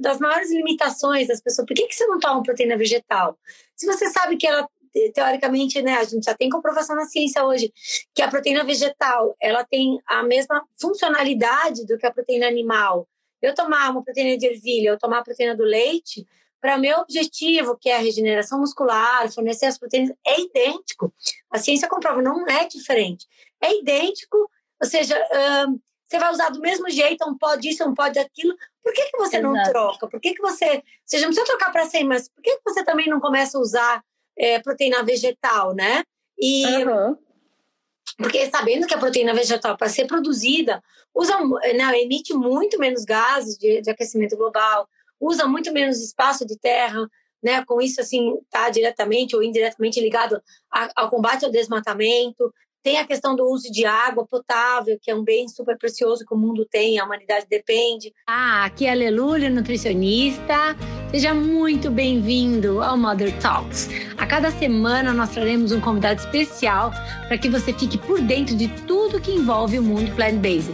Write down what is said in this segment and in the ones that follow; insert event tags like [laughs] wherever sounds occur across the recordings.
das maiores limitações das pessoas. Por que, que você não toma proteína vegetal? Se você sabe que ela teoricamente, né, a gente já tem comprovação na ciência hoje que a proteína vegetal, ela tem a mesma funcionalidade do que a proteína animal. Eu tomar uma proteína de ervilha, eu tomar a proteína do leite, para meu objetivo, que é a regeneração muscular, fornecer as proteínas, é idêntico. A ciência comprova, não é diferente. É idêntico, ou seja, você vai usar do mesmo jeito, um pó disso, um pó daquilo. Por que, que você Exato. não troca? Por que, que você. Você já não precisa trocar para 100, mas por que, que você também não começa a usar é, proteína vegetal, né? E. Uhum. Porque sabendo que a proteína vegetal, para ser produzida, usa, né, emite muito menos gases de, de aquecimento global, usa muito menos espaço de terra, né? Com isso, assim, está diretamente ou indiretamente ligado a, ao combate ao desmatamento. Tem a questão do uso de água potável, que é um bem super precioso que o mundo tem, a humanidade depende. Ah, aqui é a Lelúlia, nutricionista. Seja muito bem-vindo ao Mother Talks. A cada semana nós traremos um convidado especial para que você fique por dentro de tudo que envolve o mundo plant-based.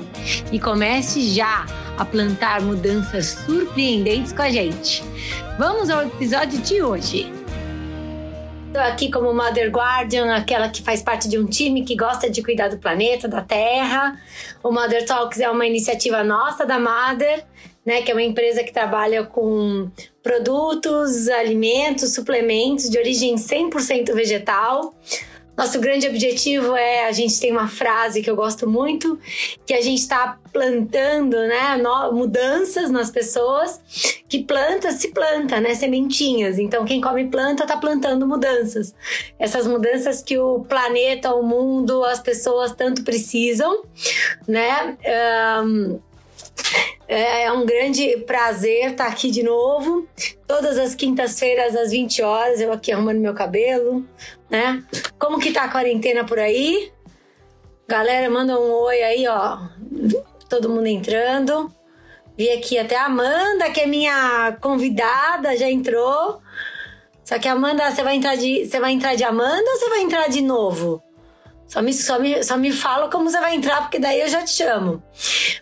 E comece já a plantar mudanças surpreendentes com a gente. Vamos ao episódio de hoje. Aqui como Mother Guardian, aquela que faz parte de um time que gosta de cuidar do planeta, da Terra. O Mother Talks é uma iniciativa nossa da Mother, né, que é uma empresa que trabalha com produtos, alimentos, suplementos de origem 100% vegetal. Nosso grande objetivo é, a gente tem uma frase que eu gosto muito, que a gente está plantando, né, mudanças nas pessoas, que planta se planta, né, sementinhas. Então quem come planta está plantando mudanças. Essas mudanças que o planeta, o mundo, as pessoas tanto precisam, né? Um, é, é um grande prazer estar aqui de novo. Todas as quintas-feiras, às 20 horas, eu aqui arrumando meu cabelo, né? Como que tá a quarentena por aí? Galera, manda um oi aí, ó. Todo mundo entrando. Vi aqui até a Amanda, que é minha convidada, já entrou. Só que Amanda, você vai entrar de, você vai entrar de Amanda ou você vai entrar de novo? Só me, só, me, só me fala como você vai entrar, porque daí eu já te chamo.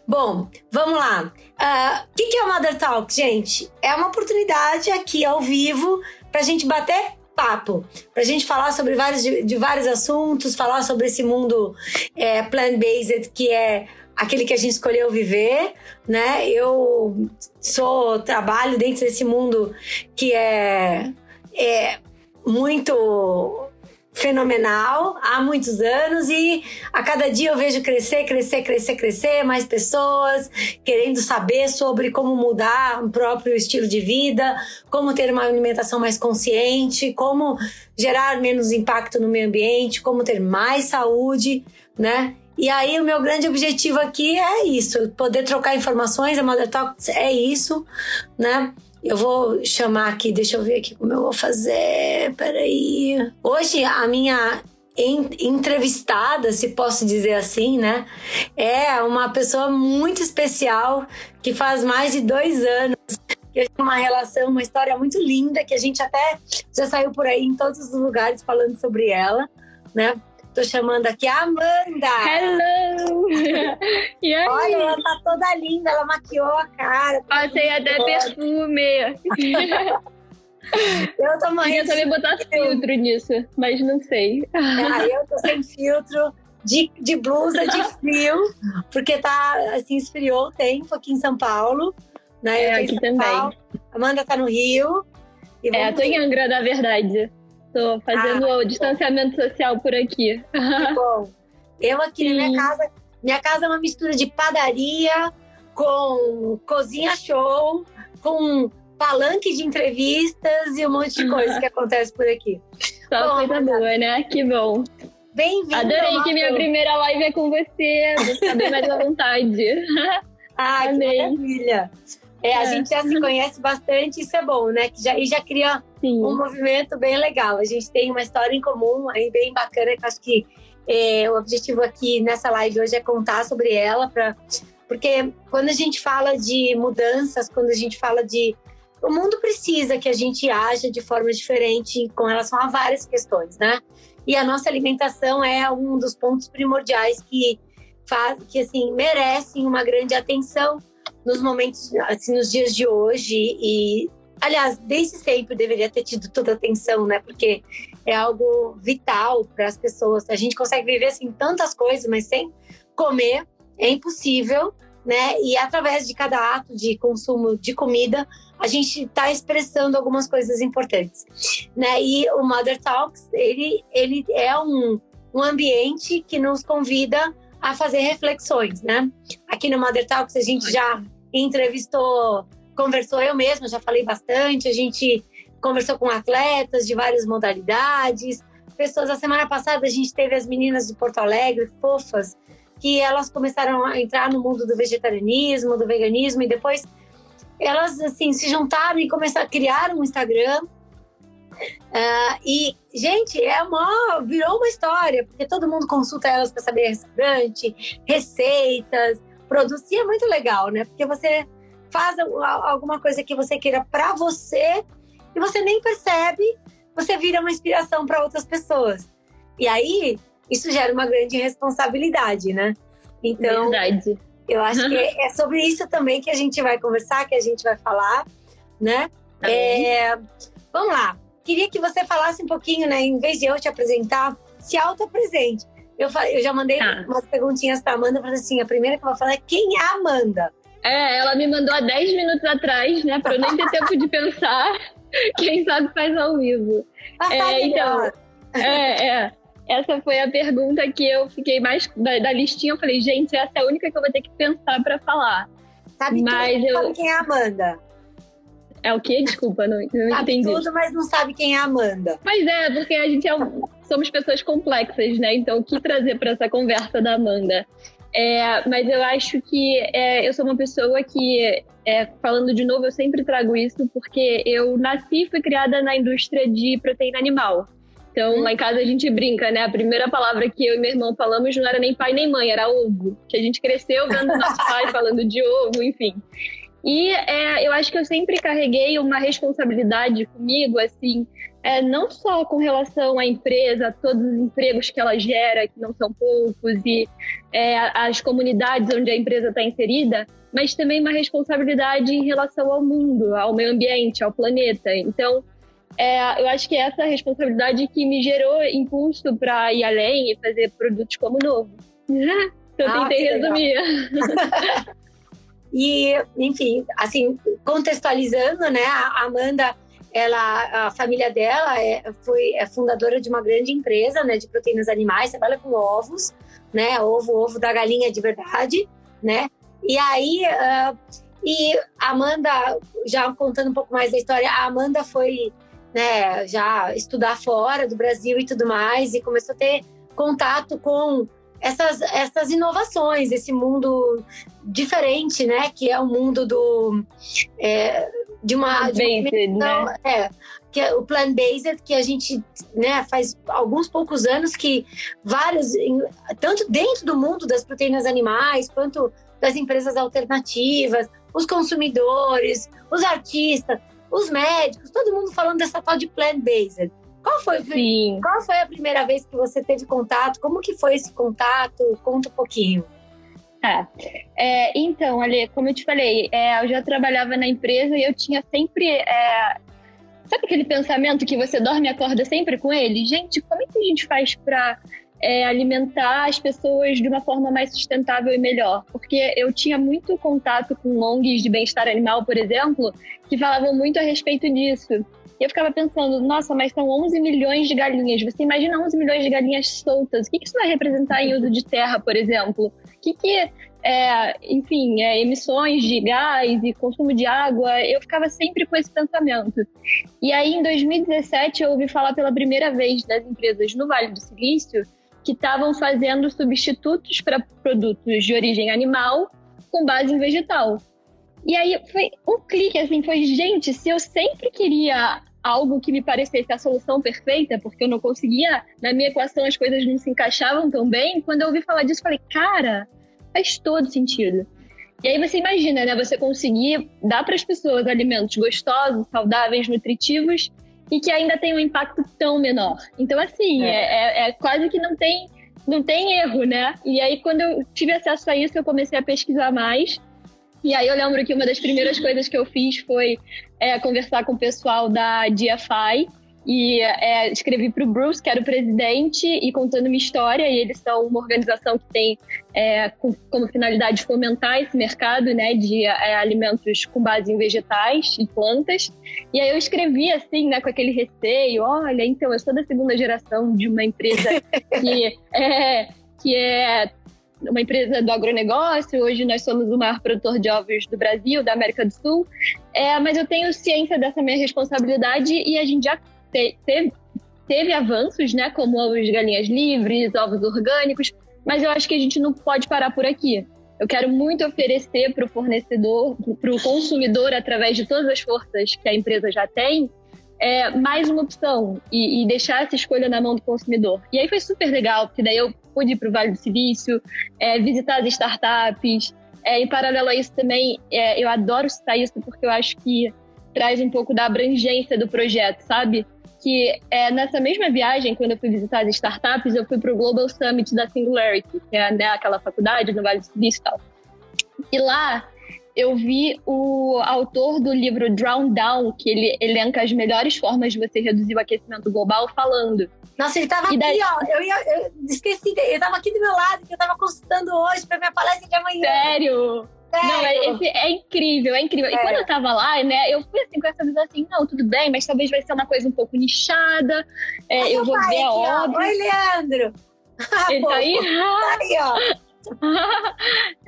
Bom, vamos lá. O uh, ah, que, que é o Mother Talk, gente? É uma oportunidade aqui ao vivo para a gente bater papo, para a gente falar sobre vários, de, de, vários assuntos, falar sobre esse mundo é, plant-based que é aquele que a gente escolheu viver, né? Eu sou trabalho dentro desse mundo que é, é muito fenomenal há muitos anos e a cada dia eu vejo crescer, crescer, crescer, crescer, mais pessoas querendo saber sobre como mudar o próprio estilo de vida, como ter uma alimentação mais consciente, como gerar menos impacto no meio ambiente, como ter mais saúde, né? E aí o meu grande objetivo aqui é isso, poder trocar informações, a Mother Talks é isso, né? Eu vou chamar aqui, deixa eu ver aqui como eu vou fazer. Peraí. Hoje a minha entrevistada, se posso dizer assim, né? É uma pessoa muito especial que faz mais de dois anos que uma relação, uma história muito linda que a gente até já saiu por aí em todos os lugares falando sobre ela, né? Tô chamando aqui a Amanda. Hello! [laughs] E aí? Olha, ela tá toda linda, ela maquiou a cara. Tá Passei até perfume. [laughs] eu tô morrendo. Eu também botar filtro nisso, mas não sei. Ah, eu tô sem filtro. De, de blusa de frio, porque tá assim, esfriou o tempo aqui em São Paulo. Né? É, aqui também. Paulo. Amanda tá no Rio. é, tô em Angra, na verdade. Tô fazendo ah, o distanciamento bom. social por aqui. Que [laughs] bom. Eu aqui Sim. na minha casa, minha casa é uma mistura de padaria com cozinha show, com palanque de entrevistas e um monte de coisa que [laughs] acontece por aqui. Só bom, coisa boa, né? Que bom. Bem-vindo. Adorei que minha primeira live é com você. Vou ficar bem mais à vontade. [laughs] Ah, que maravilha. É, a é. gente já se conhece bastante, isso é bom, né? Que já, e já cria Sim. um movimento bem legal. A gente tem uma história em comum aí bem bacana, que acho que é, o objetivo aqui nessa live hoje é contar sobre ela, pra, porque quando a gente fala de mudanças, quando a gente fala de. O mundo precisa que a gente haja de forma diferente com relação a várias questões, né? E a nossa alimentação é um dos pontos primordiais que faz, que assim merecem uma grande atenção nos momentos, assim, nos dias de hoje e aliás, desde sempre deveria ter tido toda a atenção, né? Porque é algo vital para as pessoas. A gente consegue viver assim tantas coisas, mas sem comer é impossível, né? E através de cada ato de consumo de comida, a gente está expressando algumas coisas importantes, né? E o Mother Talks, ele, ele é um, um ambiente que nos convida a fazer reflexões, né? Aqui no Mother Talks a gente já entrevistou, conversou eu mesma, já falei bastante, a gente conversou com atletas de várias modalidades, pessoas. A semana passada a gente teve as meninas de Porto Alegre, fofas, que elas começaram a entrar no mundo do vegetarianismo, do veganismo e depois elas assim se juntaram e começaram a criar um Instagram. Uh, e, gente, é uma, virou uma história, porque todo mundo consulta elas para saber restaurante, receitas, produtos. E é muito legal, né? Porque você faz alguma coisa que você queira para você e você nem percebe, você vira uma inspiração para outras pessoas. E aí, isso gera uma grande responsabilidade, né? Então, Verdade. Eu acho que é sobre isso também que a gente vai conversar, que a gente vai falar, né? Tá é, vamos lá. Queria que você falasse um pouquinho, né? Em vez de eu te apresentar, se auto-apresente. Eu, eu já mandei tá. umas perguntinhas para Amanda, falei assim, a primeira que eu vou falar é quem é a Amanda? É, ela me mandou há 10 minutos atrás, né? Para eu nem ter tempo de pensar. [laughs] Quem sabe faz ao vivo. Ah, é, então, é, é. Essa foi a pergunta que eu fiquei mais da, da, listinha. Eu falei, gente, essa é a única que eu vou ter que pensar para falar. Sabe mas tudo, eu... sabe quem é a Amanda? É o quê? Desculpa, não, não sabe entendi. tudo, mas não sabe quem é a Amanda. Mas é, porque a gente é somos pessoas complexas, né? Então, o que trazer para essa conversa da Amanda? É, mas eu acho que é, eu sou uma pessoa que, é, falando de novo, eu sempre trago isso porque eu nasci e fui criada na indústria de proteína animal. Então, hum. lá em casa a gente brinca, né? A primeira palavra que eu e meu irmão falamos não era nem pai nem mãe, era ovo. Que a gente cresceu vendo nosso pai falando de ovo, enfim. E é, eu acho que eu sempre carreguei uma responsabilidade comigo, assim, é, não só com relação à empresa, a todos os empregos que ela gera, que não são poucos, e é, as comunidades onde a empresa está inserida, mas também uma responsabilidade em relação ao mundo, ao meio ambiente, ao planeta. Então, é, eu acho que é essa responsabilidade que me gerou impulso para ir além e fazer produtos como o novo. [laughs] eu ah, tentei resumir. [laughs] e, enfim, assim, contextualizando, né, a Amanda, ela, a família dela é, foi é fundadora de uma grande empresa, né, de proteínas animais, trabalha com ovos, né, ovo, ovo da galinha de verdade, né, e aí, uh, e Amanda, já contando um pouco mais da história, a Amanda foi né, já estudar fora do Brasil e tudo mais, e começou a ter contato com essas, essas inovações, esse mundo diferente, né, que é o mundo do é, de uma, de uma né? é, que é o plant-based, que a gente né, faz alguns poucos anos que vários, tanto dentro do mundo das proteínas animais, quanto das empresas alternativas, os consumidores, os artistas, os médicos, todo mundo falando dessa tal de plant-based. Qual foi, qual foi a primeira vez que você teve contato? Como que foi esse contato? Conta um pouquinho. Tá. É, então, Ali, como eu te falei, é, eu já trabalhava na empresa e eu tinha sempre. É, sabe aquele pensamento que você dorme e acorda sempre com ele? Gente, como é que a gente faz para é, alimentar as pessoas de uma forma mais sustentável e melhor. Porque eu tinha muito contato com ONGs de bem-estar animal, por exemplo, que falavam muito a respeito disso. E eu ficava pensando, nossa, mas são 11 milhões de galinhas. Você imagina 11 milhões de galinhas soltas? O que isso vai representar em uso de terra, por exemplo? O que, que é, enfim, é, emissões de gás e consumo de água, eu ficava sempre com esse pensamento. E aí, em 2017, eu ouvi falar pela primeira vez das empresas no Vale do Silício que estavam fazendo substitutos para produtos de origem animal com base em vegetal. E aí foi um clique assim, foi gente, se eu sempre queria algo que me parecesse a solução perfeita, porque eu não conseguia, na minha equação as coisas não se encaixavam tão bem, quando eu ouvi falar disso, falei, cara, faz todo sentido. E aí você imagina, né, você conseguir dar para as pessoas alimentos gostosos, saudáveis, nutritivos e que ainda tem um impacto tão menor. Então, assim, é. É, é, é, quase que não tem, não tem erro, né? E aí, quando eu tive acesso a isso, eu comecei a pesquisar mais. E aí eu lembro que uma das primeiras coisas que eu fiz foi é, conversar com o pessoal da DFI e é, escrevi para o Bruce, que era o presidente, e contando uma história. E eles são uma organização que tem é, com, como finalidade fomentar esse mercado né, de é, alimentos com base em vegetais e plantas. E aí eu escrevi assim, né, com aquele receio: olha, então eu sou da segunda geração de uma empresa que [laughs] é, que é uma empresa do agronegócio, hoje nós somos o maior produtor de ovos do Brasil, da América do Sul, é, mas eu tenho ciência dessa minha responsabilidade e a gente já te, teve, teve avanços, né, como ovos de galinhas livres, ovos orgânicos, mas eu acho que a gente não pode parar por aqui. Eu quero muito oferecer para o fornecedor, para o consumidor, através de todas as forças que a empresa já tem, é, mais uma opção e, e, deixar essa escolha na mão do consumidor. E aí foi super legal, porque daí eu pude ir para o Vale do Silício, é, visitar as startups. É, em paralelo a isso também, é, eu adoro citar isso porque eu acho que traz um pouco da abrangência do projeto, sabe? Que é, nessa mesma viagem, quando eu fui visitar as startups, eu fui para o Global Summit da Singularity, que é né, aquela faculdade no Vale do Silício e tal. E lá eu vi o autor do livro Drown Down, que ele elenca as melhores formas de você reduzir o aquecimento global, falando. Nossa, ele estava daí... aqui, ó. Eu, ia, eu esqueci, ele estava aqui do meu lado, que eu estava consultando hoje para minha palestra de amanhã. Sério? Sério? Não, é, esse é incrível, é incrível. E quando eu tava lá, né, eu fui assim com essa visão assim, não, tudo bem, mas talvez vai ser uma coisa um pouco nichada. É, eu vou ver a obra. Oi, Leandro! [laughs] Ele tá aí? Tá [laughs] aí, ó.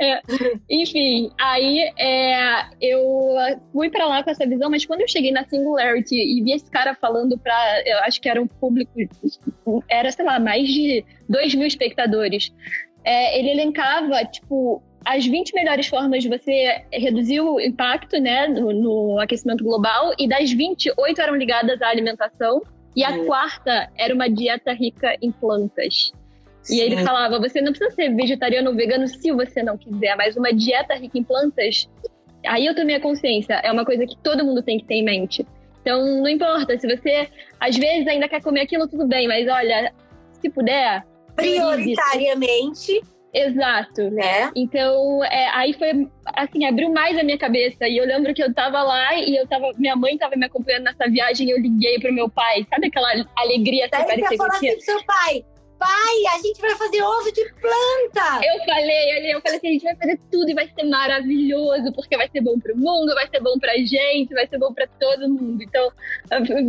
É, enfim, aí é, eu fui para lá com essa visão, mas quando eu cheguei na Singularity e vi esse cara falando para, eu acho que era um público, era, sei lá, mais de 2 mil espectadores, é, ele elencava, tipo, as 20 melhores formas de você reduzir o impacto né, no, no aquecimento global, e das 20, 8 eram ligadas à alimentação, e a uhum. quarta era uma dieta rica em plantas. E ele falava: você não precisa ser vegetariano ou vegano se você não quiser, mas uma dieta rica em plantas. Aí eu tomei a consciência, é uma coisa que todo mundo tem que ter em mente. Então, não importa, se você às vezes ainda quer comer aquilo, tudo bem, mas olha, se puder. Prioritariamente. Exato. Né? Então, é, aí foi, assim, abriu mais a minha cabeça. E eu lembro que eu tava lá e eu tava, minha mãe tava me acompanhando nessa viagem e eu liguei pro meu pai. Sabe aquela alegria que parecia que eu tinha? Assim seu pai, pai, a gente vai fazer ovo de planta. Eu falei, eu falei assim, a gente vai fazer tudo e vai ser maravilhoso, porque vai ser bom pro mundo, vai ser bom pra gente, vai ser bom pra todo mundo. Então,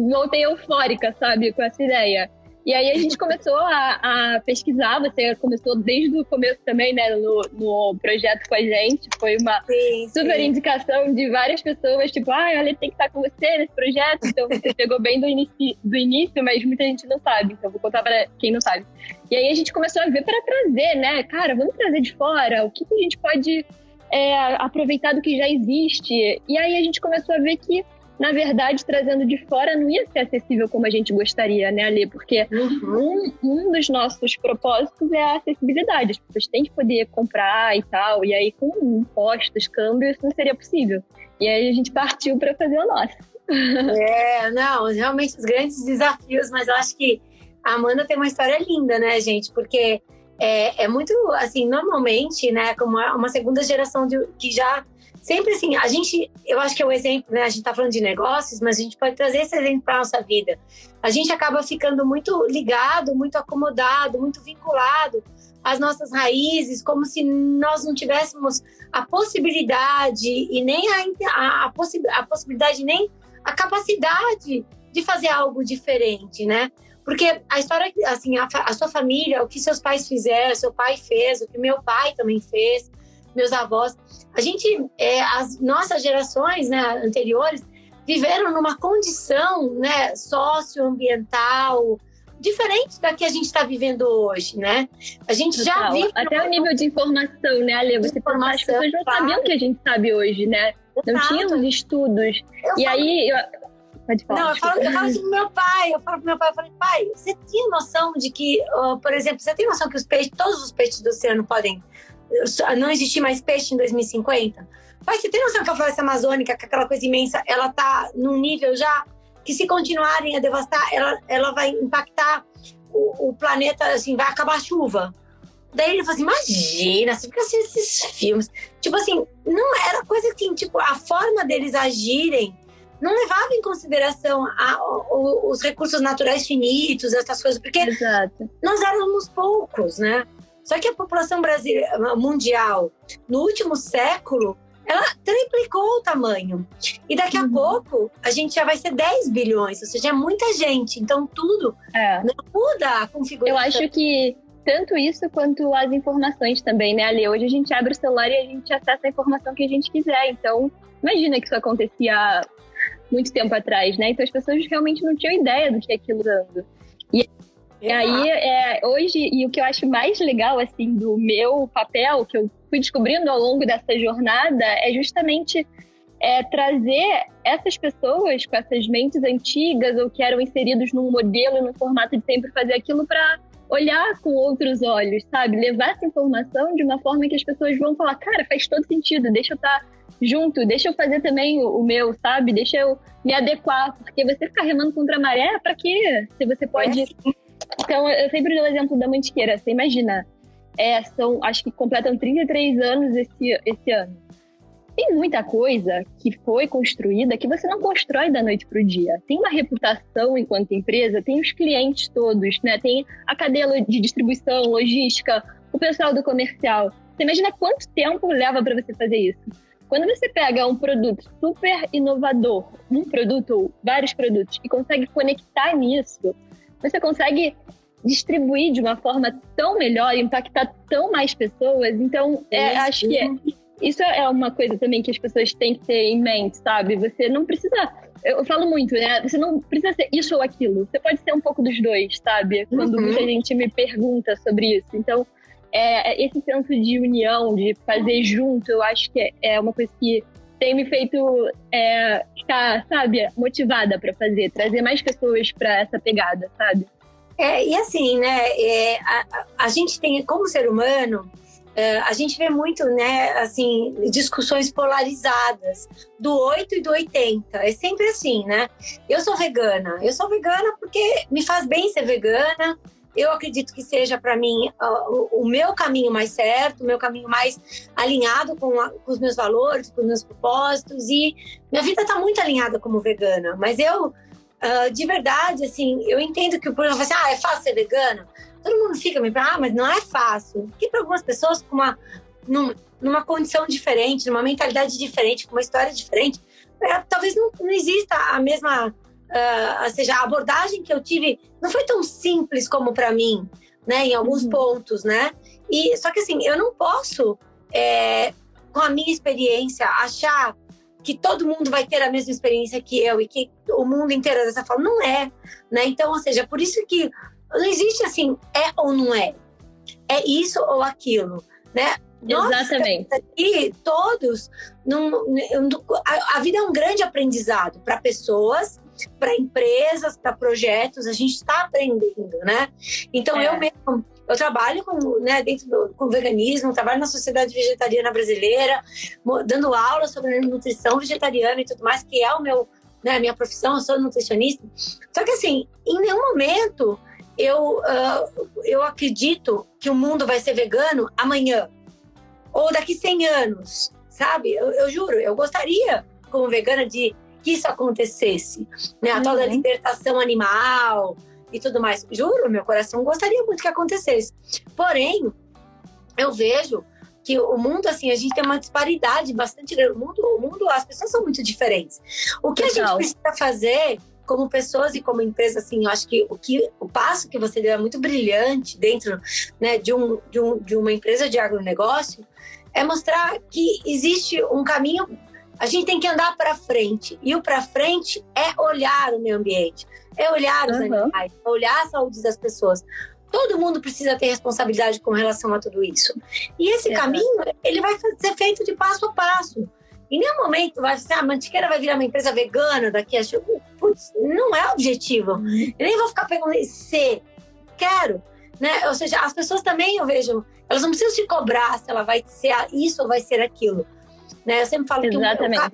voltei eufórica, sabe, com essa ideia. E aí a gente começou a, a, pesquisar, você começou desde o começo também, né, no, no projeto com a gente. Foi uma sim, super sim. indicação de várias pessoas, tipo, ah, olha, tem que estar com você nesse projeto. Então você [laughs] pegou bem do início, do início, mas muita gente não sabe. Então vou contar para quem não sabe. E aí a gente começou a ver para trazer, né, cara, vamos trazer de fora, o que, que a gente pode é, aproveitar do que já existe. E aí a gente começou a ver que na verdade, trazendo de fora não ia ser acessível como a gente gostaria, né, Ali? Porque uhum. um, um dos nossos propósitos é a acessibilidade. As pessoas têm que poder comprar e tal. E aí, com impostos, câmbio, isso não seria possível. E aí a gente partiu para fazer o nosso. É, não, realmente os grandes desafios, mas eu acho que a Amanda tem uma história linda, né, gente? Porque é, é muito, assim, normalmente, né, como uma segunda geração de, que já sempre assim, a gente, eu acho que é o exemplo, né? A gente tá falando de negócios, mas a gente pode trazer esse exemplo para nossa vida. A gente acaba ficando muito ligado, muito acomodado, muito vinculado às nossas raízes, como se nós não tivéssemos a possibilidade e nem a, a, a, possi a possibilidade, nem a capacidade de fazer algo diferente, né? Porque a história, assim, a, a sua família, o que seus pais fizeram, seu pai fez, o que meu pai também fez, meus avós. A gente, é, as nossas gerações né, anteriores viveram numa condição né, socioambiental diferente da que a gente está vivendo hoje, né? A gente Total. já vive... Até o nível de informação, né, Ale? Você informação, as pessoas não claro. sabiam o que a gente sabe hoje, né? Não tinham os estudos. Eu e falo... aí... Eu... Pode falar. Não, eu falo, eu falo assim pro meu pai, eu falo pro meu pai, eu falei, pai, você tinha noção de que, uh, por exemplo, você tem noção que os peixes, todos os peixes do oceano podem não existir mais peixe em 2050? Pai, você tem noção que a floresta amazônica, que é aquela coisa imensa, ela tá num nível já que se continuarem a devastar, ela, ela vai impactar o, o planeta, assim, vai acabar a chuva. Daí ele falou assim: imagina, você fica assistindo esses filmes. Tipo assim, não era coisa que, tipo, a forma deles agirem não levava em consideração a, o, os recursos naturais finitos, essas coisas, porque Exato. nós éramos poucos, né? Só que a população brasileira, mundial, no último século, ela triplicou o tamanho. E daqui a Uhum. pouco, a gente já vai ser 10 bilhões, ou seja, é muita gente. Então, tudo É. muda a Eu configuração. acho que tanto isso quanto as informações também, né, Ale? Hoje a gente abre o celular e a gente acessa a informação que a gente quiser. Então, imagina que isso acontecia muito tempo atrás, né? Então as pessoas realmente não tinham ideia do que é aquilo dando. E aí, é, hoje, e o que eu acho mais legal, assim, do meu papel, que eu fui descobrindo ao longo dessa jornada, é justamente é, trazer essas pessoas com essas mentes antigas ou que eram inseridos num modelo, num formato de sempre fazer aquilo para olhar com outros olhos, sabe? Levar essa informação de uma forma que as pessoas vão falar, cara, faz todo sentido, deixa eu estar junto, deixa eu fazer também o, meu, sabe? Deixa eu me adequar, porque você ficar remando contra a maré, para quê? Se você pode É. então, eu sempre dou o exemplo da Mantiqueira. Você imagina, é, são, acho que completam 33 anos esse, esse ano. Tem muita coisa que foi construída que você não constrói da noite para o dia. Tem uma reputação enquanto empresa, tem os clientes todos, né? Tem a cadeia de distribuição, logística, o pessoal do comercial. Você imagina quanto tempo leva para você fazer isso? Quando você pega um produto super inovador, um produto ou vários produtos, e consegue conectar nisso, você consegue distribuir de uma forma tão melhor, impactar tão mais pessoas. Então, é, acho que é- isso é uma coisa também que as pessoas têm que ter em mente, sabe? Você não precisa. Eu falo muito, né? Você não precisa ser isso ou aquilo. Você pode ser um pouco dos dois, sabe? Quando Uhum. muita gente me pergunta sobre isso. Então, é, esse senso de união, de fazer junto, eu acho que é, é uma coisa que tem me feito é, ficar, sabe, motivada para fazer, trazer mais pessoas para essa pegada, sabe? É, e assim, né, é, a, a- gente tem, como ser humano, é, a gente vê muito, né, assim, discussões polarizadas do 8 e do 80. É sempre assim, né? Eu sou vegana. Eu sou vegana porque me faz bem ser vegana. Eu acredito que seja para mim ó, o, o meu caminho mais certo, o meu caminho mais alinhado com, a- com os meus valores, com os meus propósitos. E minha vida está muito alinhada como vegana. Mas eu ah, de verdade, assim, eu entendo que o problema fala assim, ah, é fácil ser vegana? Todo mundo fica me perguntando, ah, mas não é fácil. Porque para algumas pessoas com uma, num- numa condição diferente, numa mentalidade diferente, com uma história diferente, é, talvez não, não exista a mesma, ah, ou seja, a abordagem que eu tive não foi tão simples como para mim, né, em alguns Uhum. pontos, né? E só que assim, eu não posso, é, com a minha experiência, achar que todo mundo vai ter a mesma experiência que eu e que o mundo inteiro é dessa forma. Não é, né? Então, ou seja, por isso que não existe assim, é ou não é. É isso ou aquilo, né? Nós Exatamente. aqui, todos, num, num- a, a vida é um grande aprendizado para pessoas, para empresas, para projetos. A gente está aprendendo, né? Então, É. eu mesmo, eu trabalho com, né, dentro do com veganismo, trabalho na Sociedade Vegetariana Brasileira, dando aula sobre nutrição vegetariana e tudo mais, que é o meu, né, a minha profissão, eu sou nutricionista. Só que assim, em nenhum momento eu, ah, eu acredito que o mundo vai ser vegano amanhã ou daqui 100 anos, sabe? Eu, eu juro, eu gostaria, como vegana, de que isso acontecesse, né? A tal da Uhum. libertação animal e tudo mais. Juro, meu coração gostaria muito que acontecesse. Porém, eu vejo que o mundo, assim, a gente tem uma disparidade bastante grande. O mundo, o mundo as pessoas são muito diferentes. O que a gente precisa fazer como pessoas e como empresa, assim, eu acho que o, que, o passo que você deu é muito brilhante dentro né, de, um, de, um, de uma empresa de agronegócio, é mostrar que existe um caminho, a gente tem que andar para frente. E o para frente é olhar o meio ambiente, é olhar os Uhum. animais, é olhar a saúde das pessoas. Todo mundo precisa ter responsabilidade com relação a tudo isso. E esse Exato. caminho, ele vai ser feito de passo a passo. Em nenhum momento vai ser, ah, a Mantiqueira vai virar uma empresa vegana daqui a... Putz, não é o objetivo. Eu nem vou ficar perguntando se quero, né? Ou seja, as pessoas também, eu vejo, elas não precisam se cobrar se ela vai ser isso ou vai ser aquilo. Né? Eu sempre falo que o- Exatamente. o, ca-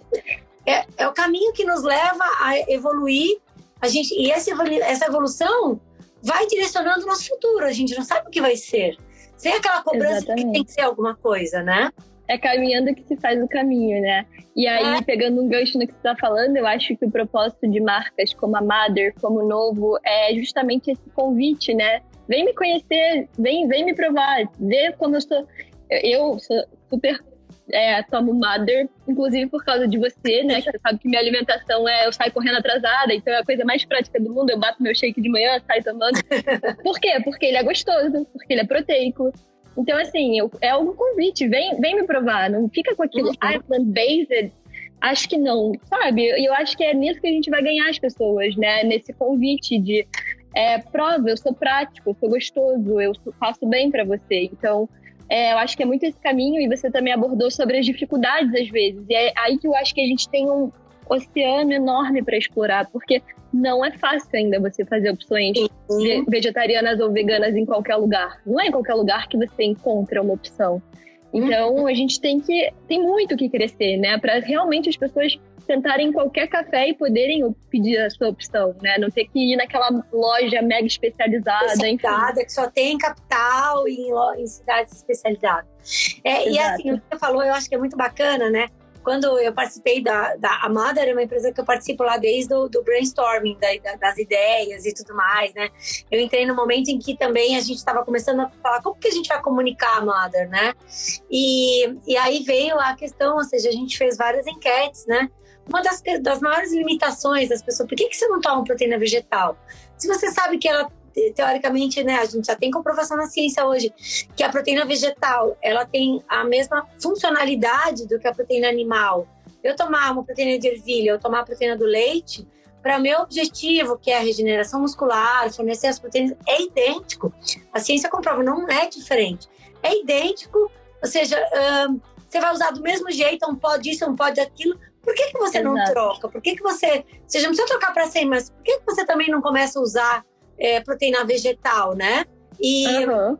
é, é o caminho que nos leva a evoluir. A gente, e essa, essa evolução vai direcionando o nosso futuro. A gente não sabe o que vai ser. sem aquela cobrança Exatamente. que tem que ser alguma coisa, né? É caminhando que se faz o caminho, né? E aí, é. pegando um gancho no que você está falando, eu acho que o propósito de marcas como a Mother, como o Novo, é justamente esse convite, né? Vem me conhecer, vem, vem me provar, vê como eu sou. Eu sou super é, tomo Mother, inclusive por causa de você, né? Que você sabe que minha alimentação é eu saio correndo atrasada, então é a coisa mais prática do mundo. Eu bato meu shake de manhã, saio tomando. [laughs] Por quê? Porque ele é gostoso, porque ele é proteico. Então, assim, eu, é um convite, vem, vem me provar, não fica com aquilo, uhum. ah, plant-based. Acho que não, sabe? E eu acho que é nisso que a gente vai ganhar as pessoas, né? Nesse convite de é, prova, eu sou prático, eu sou gostoso, eu faço bem para você. Então, é, eu acho que é muito esse caminho, e você também abordou sobre as dificuldades às vezes. E é aí que eu acho que a gente tem um oceano enorme para explorar, porque não é fácil ainda você fazer opções vegetarianas ou veganas em qualquer lugar. Não é em qualquer lugar que você encontra uma opção. Então, uhum. a gente tem que tem muito que crescer, né, para realmente as pessoas sentarem em qualquer café e poderem pedir a sua opção, né? Não ter que ir naquela loja mega especializada. Especializada, que só tem capital e em, em cidades especializadas. É, e assim, o que você falou, eu acho que é muito bacana, né? Quando eu participei da, da a Mother, é uma empresa que eu participo lá desde o do brainstorming, da, da, das ideias e tudo mais, né? Eu entrei no momento em que também a gente estava começando a falar como que a gente vai comunicar a Mother, né? E, e aí veio a questão, ou seja, a gente fez várias enquetes, né? Uma das, das maiores limitações das pessoas, por que, que você não toma proteína vegetal? Se você sabe que ela teoricamente, né, a gente já tem comprovação na ciência hoje que a proteína vegetal, ela tem a mesma funcionalidade do que a proteína animal. Eu tomar uma proteína de ervilha, eu tomar a proteína do leite, para meu objetivo, que é a regeneração muscular, fornecer as proteínas, é idêntico. A ciência comprova, não é diferente. É idêntico, ou seja, você vai usar do mesmo jeito, um pó disso, um pó daquilo. Por que, que você Exato. não troca? Por que, que você. Já não precisa trocar para 100, mas por que, que você também não começa a usar é, proteína vegetal, né? E uhum.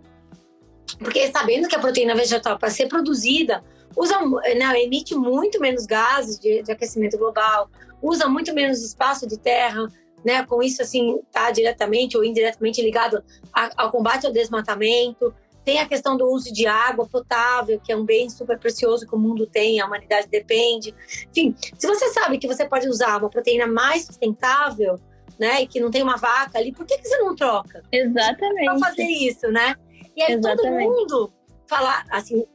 porque sabendo que a proteína vegetal para ser produzida usa, né, emite muito menos gases de, de, aquecimento global, usa muito menos espaço de terra, né? Com isso assim está diretamente ou indiretamente ligado a, ao combate ao desmatamento. Tem a questão do uso de água potável, que é um bem super precioso que o mundo tem, a humanidade depende. Enfim, se você sabe que você pode usar uma proteína mais sustentável, né? E que não tem uma vaca ali, por que, que você não troca? Exatamente. Pra fazer isso, né? E aí Exatamente. todo mundo falar assim,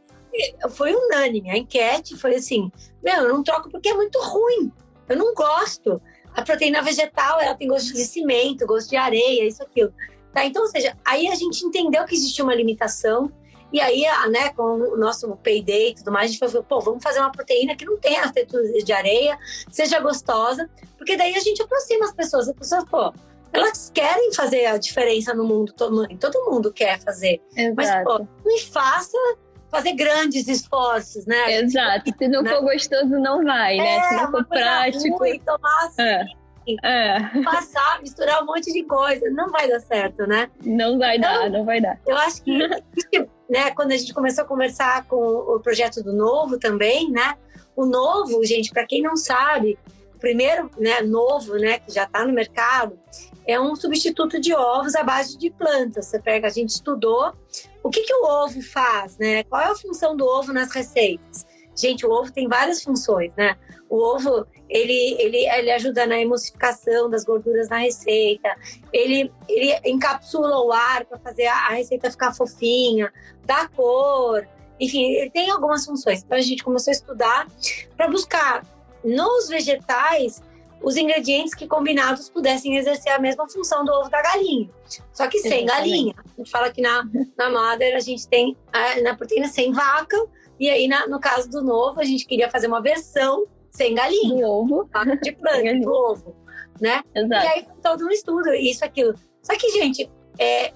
foi unânime. A enquete foi assim: meu, eu não troco porque é muito ruim. Eu não gosto. A proteína vegetal, ela tem gosto de cimento, gosto de areia, isso, aquilo. Tá? Então, ou seja, aí a gente entendeu que existia uma limitação e aí, né, com o nosso payday e tudo mais, a gente falou, pô, vamos fazer uma proteína que não tenha texturas de areia, seja gostosa, porque daí a gente aproxima as pessoas. As pessoas, pô, elas querem fazer a diferença no mundo, todo, todo mundo quer fazer. Exato. Mas, pô, me faça fazer grandes esforços, né? Exato. Se não né? for gostoso, não vai, né? É, Se não for prático. Ruim, tomar assim, é. É. Passar, misturar um monte de coisa. Não vai dar certo, né? Não vai então, dar, não vai dar. Eu acho [laughs] que né, quando a gente começou a conversar com o projeto do Novo também, né? O Novo, gente, para quem não sabe, o primeiro, né, novo, né, que já está no mercado, é um substituto de ovos à base de plantas. Você pega, a gente estudou o que, que o ovo faz, né? Qual é a função do ovo nas receitas? Gente, o ovo tem várias funções, né? O ovo, ele, ele, ele ajuda na emulsificação das gorduras na receita, ele, ele encapsula o ar para fazer a, a receita ficar fofinha, dá cor, enfim, ele tem algumas funções. Então a gente começou a estudar para buscar nos vegetais os ingredientes que combinados pudessem exercer a mesma função do ovo da galinha. Só que sem galinha. A gente fala que na, na Mother a gente tem a, na proteína sem vaca, e aí, na, no caso do novo, a gente queria fazer uma versão sem galinha. Do ovo. Tá? De [laughs] planta, do ovo. Né? Exato. E aí, todo um estudo, isso, aquilo. Só que, gente, é,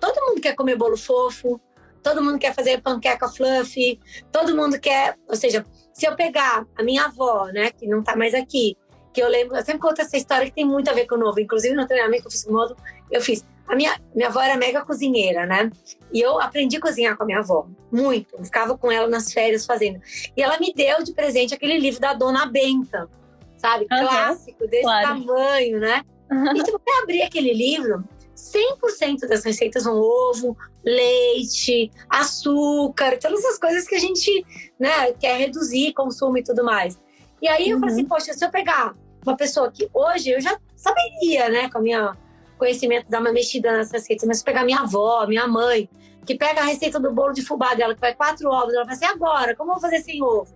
todo mundo quer comer bolo fofo, todo mundo quer fazer panqueca fluffy, todo mundo quer... Ou seja, se eu pegar a minha avó, né, que não tá mais aqui, que eu lembro, eu sempre conto essa história que tem muito a ver com o novo. Inclusive, no treinamento que eu fiz com o modo, eu fiz a minha, minha avó era mega cozinheira, né? E eu aprendi a cozinhar com a minha avó, muito. Eu ficava com ela nas férias fazendo. E ela me deu de presente aquele livro da Dona Benta, sabe? Uhum, Clássico, desse claro. tamanho, né? Uhum. E se você abrir aquele livro, 100% das receitas vão ovo, leite, açúcar, todas essas coisas que a gente né, quer reduzir consumo e tudo mais. E aí eu uhum. falei assim, poxa, se eu pegar uma pessoa que hoje eu já saberia, né, com a minha conhecimento, dar uma mexida nas receitas, mas pegar minha avó, minha mãe, que pega a receita do bolo de fubá dela, que vai quatro ovos, ela fala assim, agora, como eu vou fazer sem ovo?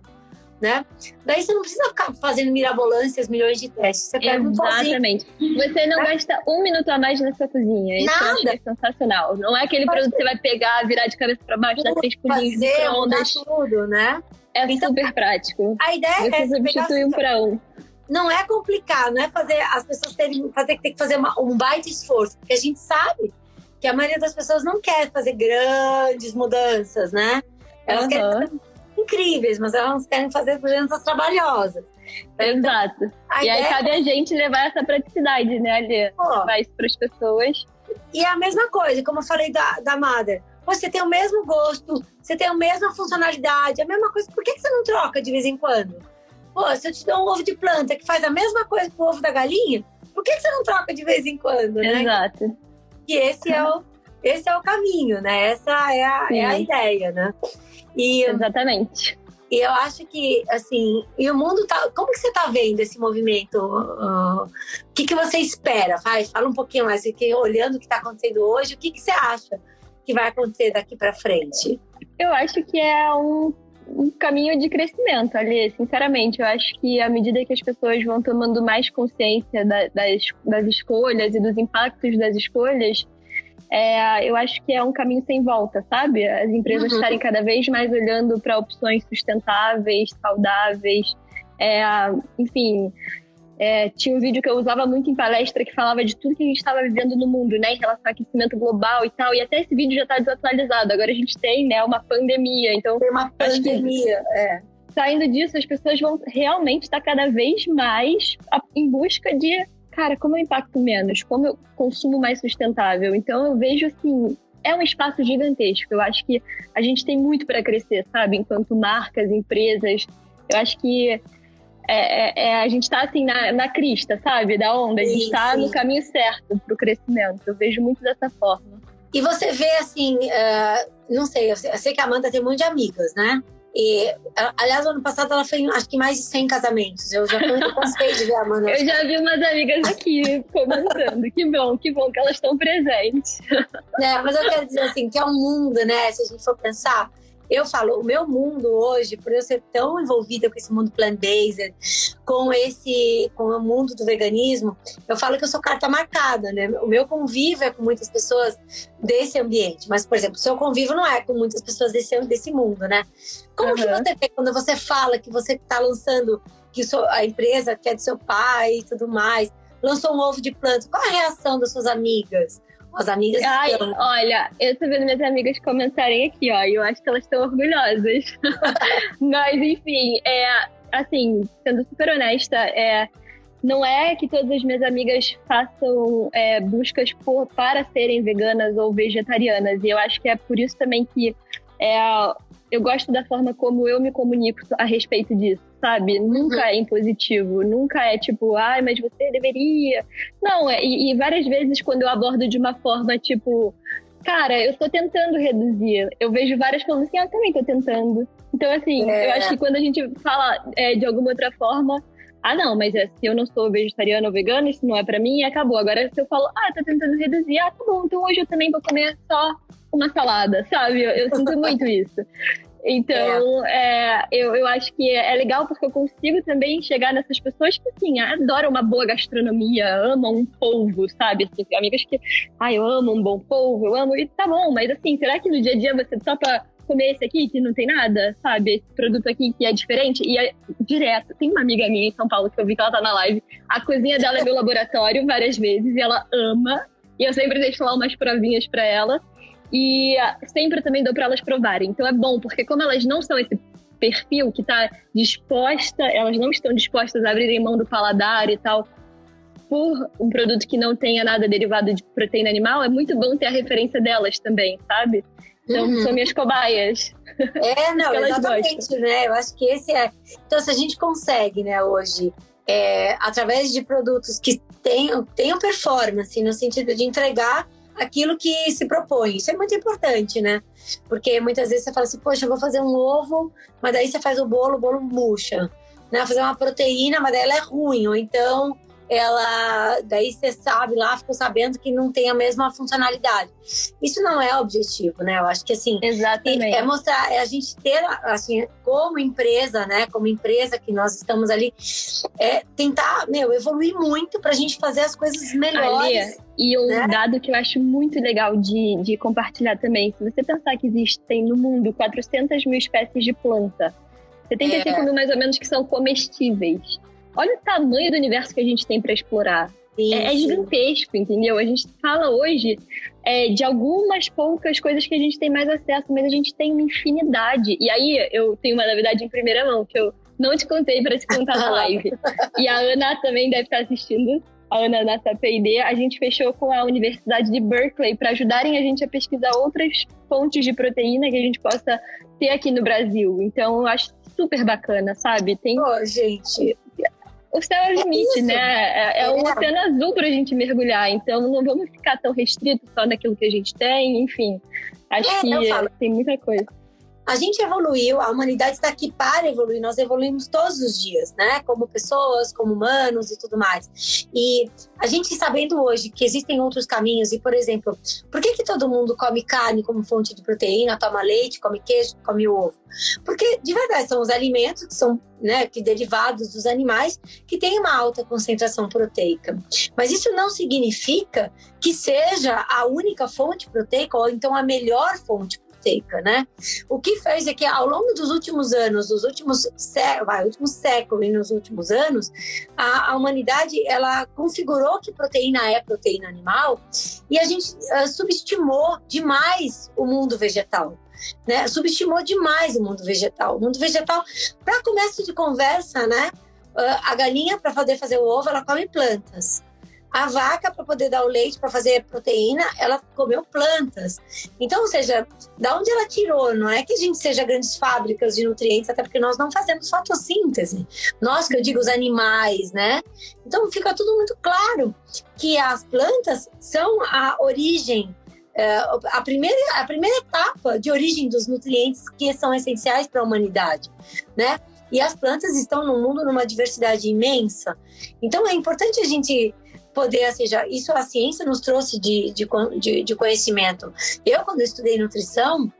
Né? Daí você não precisa ficar fazendo mirabolâncias, milhões de testes. Você pega Exatamente. Um você não né? gasta um minuto a mais na sua cozinha. Isso Nada. é sensacional. Não é aquele produto que você vai pegar, virar de cabeça para baixo, dar três pulinhos de microondas. tudo, né? É então, super prático. A ideia você é substituir um para um. Não é complicado, não é fazer as pessoas terem fazer, ter que fazer uma, um baita esforço, porque a gente sabe que a maioria das pessoas não quer fazer grandes mudanças, né? Elas uhum. querem incríveis, mas elas querem fazer mudanças trabalhosas. Exato. A e aí cabe a gente levar essa praticidade, né, Ali? Levar isso para as pessoas. E é a mesma coisa, como eu falei da, da Mother. Você tem o mesmo gosto, você tem a mesma funcionalidade, a mesma coisa. Por que, que você não troca de vez em quando? Pô, se eu te dou um ovo de planta que faz a mesma coisa que o ovo da galinha, por que, que você não troca de vez em quando, né? Exato. E esse é o, esse é o caminho, né? Essa é a, é a ideia, né? E, Exatamente. E eu acho que, assim, e o mundo tá. Como que você tá vendo esse movimento? O que, que você espera? Faz, fala um pouquinho mais, que, olhando o que está acontecendo hoje, o que, que você acha que vai acontecer daqui para frente? Eu acho que é um, um caminho de crescimento ali, sinceramente. Eu acho que à medida que as pessoas vão tomando mais consciência da, das, das escolhas e dos impactos das escolhas, é, eu acho que é um caminho sem volta, sabe? As empresas uhum. estarem cada vez mais olhando para opções sustentáveis, saudáveis, é, enfim. É, tinha um vídeo que eu usava muito em palestra que falava de tudo que a gente estava vivendo no mundo, né, em relação ao aquecimento global e tal. E até esse vídeo já está desatualizado. Agora a gente tem, né, uma pandemia. Então, tem uma pandemia, é. Saindo disso, as pessoas vão realmente estar cada vez mais em busca de cara, como eu impacto menos? Como eu consumo mais sustentável? Então eu vejo assim, é um espaço gigantesco. Eu acho que a gente tem muito para crescer, sabe? Enquanto marcas, empresas. Eu acho que é, é, é, a gente está assim na, na, crista, sabe? Da onda. A gente está no caminho certo para o crescimento. Eu vejo muito dessa forma. E você vê assim, uh, não sei, eu sei que a Amanda tem um monte de amigas, né? E, aliás, ano passado ela foi acho que mais de 100 casamentos. Eu já cansei de ver a Amanda. Eu já vi umas amigas aqui comentando. que bom, que bom que elas estão presentes. É, mas eu quero dizer assim, que é um mundo, né? Se a gente for pensar, eu falo, o meu mundo hoje, por eu ser tão envolvida com esse mundo plant-based, com esse, com o mundo do veganismo, eu falo que eu sou carta marcada, né? O meu convívio é com muitas pessoas desse ambiente, mas, por exemplo, o seu convívio não é com muitas pessoas desse, desse mundo, né? Como uhum. que você vê quando você fala que você está lançando, que a empresa que é do seu pai e tudo mais, lançou um ovo de planta, qual a reação das suas amigas? As amigas Ai, estão... olha, eu tô vendo minhas amigas comentarem aqui, ó, e eu acho que elas estão orgulhosas. [laughs] Mas, enfim, é, assim, sendo super honesta, é, não é que todas as minhas amigas façam é, buscas por, para serem veganas ou vegetarianas. E eu acho que é por isso também que é, eu gosto da forma como eu me comunico a respeito disso, sabe? Nunca uhum. é impositivo, nunca é tipo, ai, mas você deveria. Não, é, e, e várias vezes quando eu abordo de uma forma tipo, cara, eu estou tentando reduzir. Eu vejo várias falando assim, ah, eu também estou tentando. Então, assim, é. eu acho que quando a gente fala é, de alguma outra forma, ah, não, mas é, se eu não sou vegetariana ou vegana, isso não é para mim, acabou. Agora, se eu falo, ah, tô tentando reduzir, ah, tá bom, então hoje eu também vou comer só uma salada, sabe? Eu, eu sinto muito isso. Então, é. É, eu, eu acho que é legal porque eu consigo também chegar nessas pessoas que, assim, adoram uma boa gastronomia, amam um polvo, sabe? Assim, amigas que, ah, eu amo um bom polvo, eu amo, e tá bom, mas assim, será que no dia a dia você topa comer esse aqui que não tem nada, sabe? Esse produto aqui que é diferente e é direto. Tem uma amiga minha em São Paulo que eu vi que ela tá na live. A cozinha dela é meu laboratório várias vezes e ela ama. E eu sempre deixo lá umas provinhas para ela. E ah, sempre também dou para elas provarem. Então é bom, porque como elas não são esse perfil que está disposta, elas não estão dispostas a abrirem mão do paladar e tal, por um produto que não tenha nada derivado de proteína animal, é muito bom ter a referência delas também, sabe? Então, uhum. são minhas cobaias. É, [laughs] não, exatamente, né? Eu acho que esse é. Então, se a gente consegue, né, hoje, é, através de produtos que tenham, tenham performance, no sentido de entregar aquilo que se propõe. Isso é muito importante, né? Porque muitas vezes você fala assim, poxa, eu vou fazer um ovo, mas daí você faz o bolo, o bolo murcha. Né? Fazer uma proteína, mas daí ela é ruim. Ou então ela daí você sabe lá, ficou sabendo que não tem a mesma funcionalidade. Isso não é objetivo, né? Eu acho que assim, Exatamente. é mostrar, é a gente ter assim, como empresa, né, como empresa que nós estamos ali, é tentar, meu, evoluir muito para a gente fazer as coisas melhores. e um né? dado que eu acho muito legal de, de compartilhar também, se você pensar que existem no mundo 400 mil espécies de planta, você tem que é. ter mais ou menos que são comestíveis. Olha o tamanho do universo que a gente tem para explorar. É, é, gigantesco, entendeu? A gente fala hoje é, de algumas poucas coisas que a gente tem mais acesso, mas a gente tem uma infinidade. E aí eu tenho uma novidade em primeira mão, que eu não te contei para te contar na [laughs] live. e a Ana também deve estar assistindo. A Ana da PID, a gente fechou com a Universidade de Berkeley para ajudarem a gente a pesquisar outras fontes de proteína que a gente possa ter aqui no Brasil. Então, eu acho super bacana, sabe? Tem. Oh, gente, o céu é o limite, é né? É, é, um oceano azul para a gente mergulhar, então não vamos ficar tão restritos só naquilo que a gente tem, enfim. Acho é, que tem muita coisa a gente evoluiu, a humanidade está aqui para evoluir, nós evoluímos todos os dias, né? Como pessoas, como humanos e tudo mais. E a gente sabendo hoje que existem outros caminhos, e por exemplo, por que, que todo mundo come carne como fonte de proteína, toma leite, come queijo, come ovo? Porque de verdade são os alimentos que são né, que derivados dos animais que têm uma alta concentração proteica. Mas isso não significa que seja a única fonte proteica ou então a melhor fonte proteica, né? O que fez é que ao longo dos últimos anos, dos últimos, sé vai, últimos séculos e nos últimos anos, a, a, humanidade ela configurou que proteína é proteína animal e a gente uh, subestimou demais o mundo vegetal. Né, subestimou demais o mundo vegetal. O mundo vegetal, para começo de conversa, né? Uh, a galinha, para poder fazer o ovo, ela come plantas. A vaca, para poder dar o leite, para fazer proteína, ela comeu plantas. Então, ou seja, da onde ela tirou? Não é que a gente seja grandes fábricas de nutrientes, até porque nós não fazemos fotossíntese. Nós, que eu digo, os animais, né? Então, fica tudo muito claro que as plantas são a origem é, a, primeira, a primeira etapa de origem dos nutrientes que são essenciais para a humanidade, né? E as plantas estão no mundo numa diversidade imensa. Então é importante a gente poder, ou seja, isso a ciência nos trouxe de, de, de, de conhecimento. Eu, quando estudei nutrição,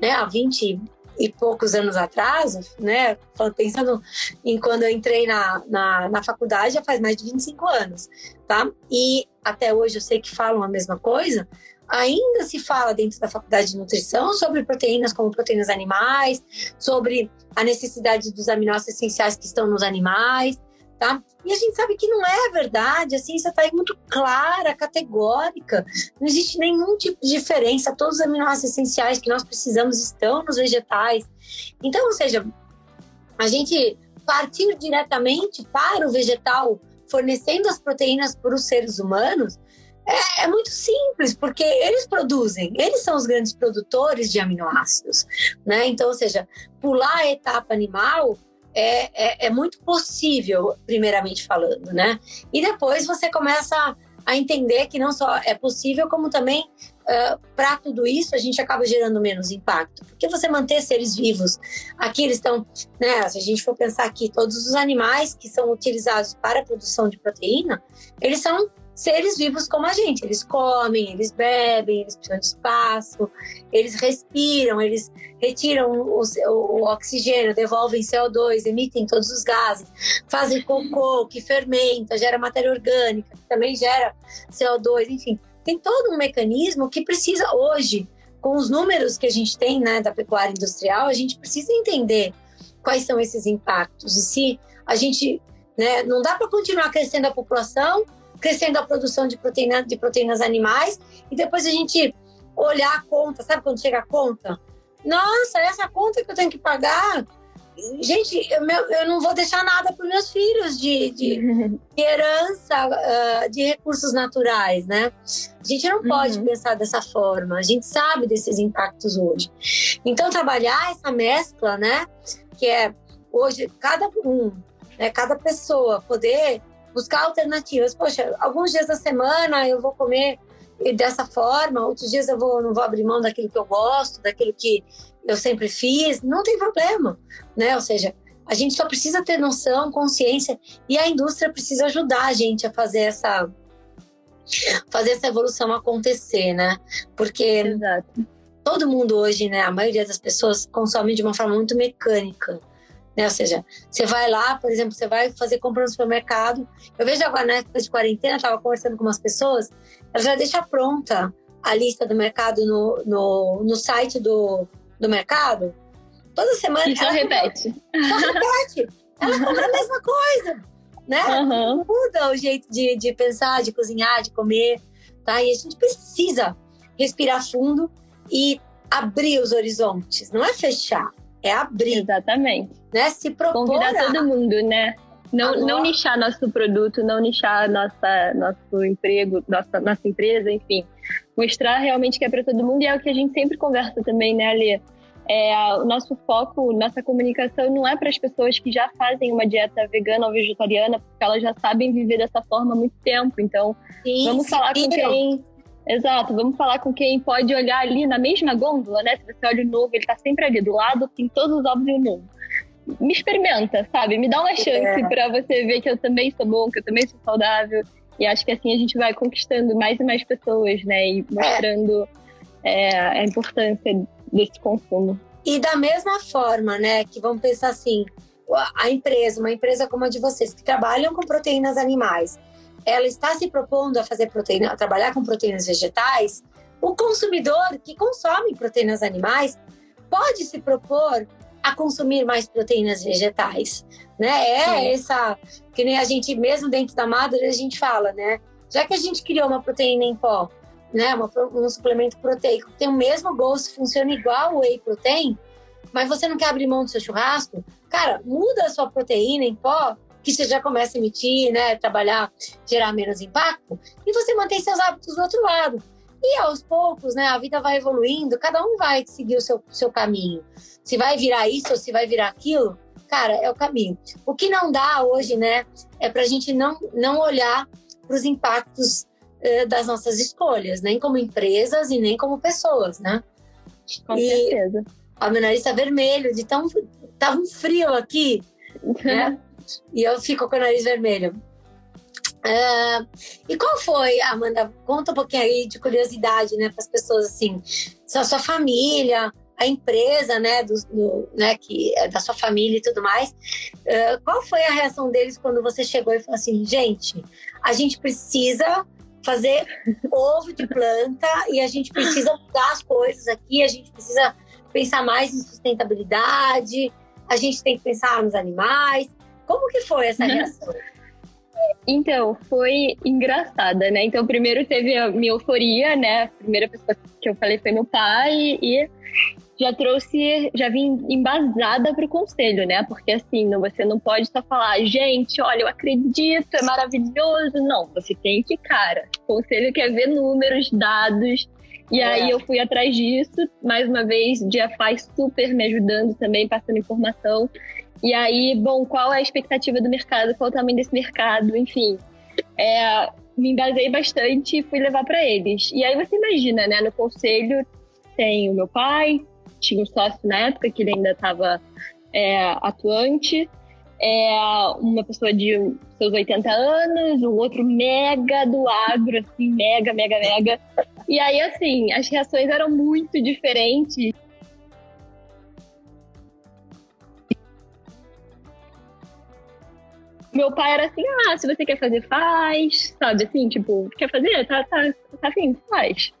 né, há 20 e poucos anos atrás, né, pensando em quando eu entrei na, na, na, faculdade, já faz mais de 25 anos, tá? E até hoje eu sei que falam a mesma coisa, ainda se fala dentro da faculdade de nutrição sobre proteínas como proteínas animais, sobre a necessidade dos aminoácidos essenciais que estão nos animais, tá? E a gente sabe que não é verdade, a ciência está aí muito clara, categórica, não existe nenhum tipo de diferença, todos os aminoácidos essenciais que nós precisamos estão nos vegetais. Então, ou seja, a gente partir diretamente para o vegetal, fornecendo as proteínas para os seres humanos, é, é, muito simples, porque eles produzem, eles são os grandes produtores de aminoácidos, né? Então, ou seja, pular a etapa animal é, é, é, muito possível, primeiramente falando, né? E depois você começa a, entender que não só é possível, como também uh, para tudo isso a gente acaba gerando menos impacto. Porque você manter seres vivos, aqui eles estão, né? Se a gente for pensar aqui, todos os animais que são utilizados para a produção de proteína, eles são seres vivos como a gente. Eles comem, eles bebem, eles precisam de espaço, eles respiram, eles retiram o, o, oxigênio, devolvem CO2, emitem todos os gases, fazem cocô, que fermenta, gera matéria orgânica, que também gera CO2, enfim. Tem todo um mecanismo que precisa hoje, com os números que a gente tem né, da pecuária industrial, a gente precisa entender quais são esses impactos. E se a gente né, não dá para continuar crescendo a população crescendo a produção de, proteína, de proteínas animais e depois a gente olhar a conta, sabe quando chega a conta? Nossa, essa conta que eu tenho que pagar, gente, eu, eu não vou deixar nada para os meus filhos de, de, [laughs] de herança uh, de recursos naturais, né? A gente não pode uhum. pensar dessa forma, a gente sabe desses impactos hoje. Então, trabalhar essa mescla, né? Que é hoje cada um né? Cada pessoa poder buscar alternativas. Poxa, alguns dias da semana eu vou comer dessa forma, outros dias eu vou, não vou abrir mão daquilo que eu gosto, daquilo que eu sempre fiz, não tem problema, né? Ou seja, a gente só precisa ter noção, consciência e a indústria precisa ajudar a gente a fazer essa fazer essa evolução acontecer, né? Porque Exato. todo mundo hoje, né, a maioria das pessoas consome de uma forma muito mecânica. Né? Ou seja, você vai lá, por exemplo, você vai fazer compra no supermercado. Eu vejo agora na época de quarentena, estava conversando com umas pessoas, ela já deixa pronta a lista do mercado no, no, no site do, do mercado. Toda semana. E só repete. só repete. Ela compra a mesma coisa. Né? Uhum. Muda o jeito de, de pensar, de cozinhar, de comer. Tá? E a gente precisa respirar fundo e abrir os horizontes. Não é fechar, é abrir. Exatamente. Né? Se propor. Convidar a... todo mundo, né? Não, não nichar nosso produto, não nichar nossa, nosso emprego, nossa, nossa empresa, enfim. Mostrar realmente que é para todo mundo e é o que a gente sempre conversa também, né, Alê? É, o nosso foco, nossa comunicação não é para as pessoas que já fazem uma dieta vegana ou vegetariana, porque elas já sabem viver dessa forma há muito tempo. Então, sim, vamos falar sim. com quem. Exato, vamos falar com quem pode olhar ali na mesma gôndola, né? Se você olha o novo, ele está sempre ali do lado, tem todos os ovos e o novo me experimenta, sabe? Me dá uma chance é. para você ver que eu também sou bom, que eu também sou saudável. E acho que assim a gente vai conquistando mais e mais pessoas, né? E mostrando é. É, a importância desse consumo. E da mesma forma, né? Que vamos pensar assim, a empresa, uma empresa como a de vocês, que trabalham com proteínas animais, ela está se propondo a fazer proteína, a trabalhar com proteínas vegetais. O consumidor que consome proteínas animais pode se propor a consumir mais proteínas vegetais, né? É Sim. essa que nem a gente mesmo dentro da Madre a gente fala, né? Já que a gente criou uma proteína em pó, né? Uma, um suplemento proteico que tem o mesmo gosto, funciona igual o whey protein, mas você não quer abrir mão do seu churrasco, cara, muda a sua proteína em pó que você já começa a emitir, né? Trabalhar, gerar menos impacto e você mantém seus hábitos do outro lado. E aos poucos, né, a vida vai evoluindo, cada um vai seguir o seu, seu caminho. Se vai virar isso ou se vai virar aquilo, cara, é o caminho. O que não dá hoje, né, é para a gente não, não olhar para os impactos eh, das nossas escolhas, nem como empresas e nem como pessoas, né? Com e certeza. A meu nariz está vermelho, de tão. Tava um frio aqui, [laughs] né? E eu fico com o nariz vermelho. Uh, e qual foi, Amanda? Conta um pouquinho aí de curiosidade, né, para as pessoas assim, a sua família, a empresa, né, do, do, né, que é da sua família e tudo mais. Uh, qual foi a reação deles quando você chegou e falou assim, gente, a gente precisa fazer ovo de planta e a gente precisa mudar as coisas aqui, a gente precisa pensar mais em sustentabilidade, a gente tem que pensar nos animais. Como que foi essa reação? Então, foi engraçada, né? Então, primeiro teve a minha euforia, né? A primeira pessoa que eu falei foi meu pai e já trouxe, já vim embasada para o conselho, né? Porque assim, não, você não pode só falar, gente, olha, eu acredito, é maravilhoso. Não, você tem que, cara, o conselho quer ver números, dados. E é. aí eu fui atrás disso, mais uma vez, dia faz super me ajudando também, passando informação. E aí, bom, qual é a expectativa do mercado, qual o tamanho desse mercado, enfim. É, me embasei bastante e fui levar para eles. E aí você imagina, né? No conselho tem o meu pai, tinha um sócio na época que ele ainda estava é, atuante, é, uma pessoa de seus 80 anos, um outro mega do agro, assim, mega, mega, mega. E aí, assim, as reações eram muito diferentes. Meu pai era assim, ah, se você quer fazer, faz, sabe, assim, tipo, quer fazer? Tá, tá, tá afim, faz.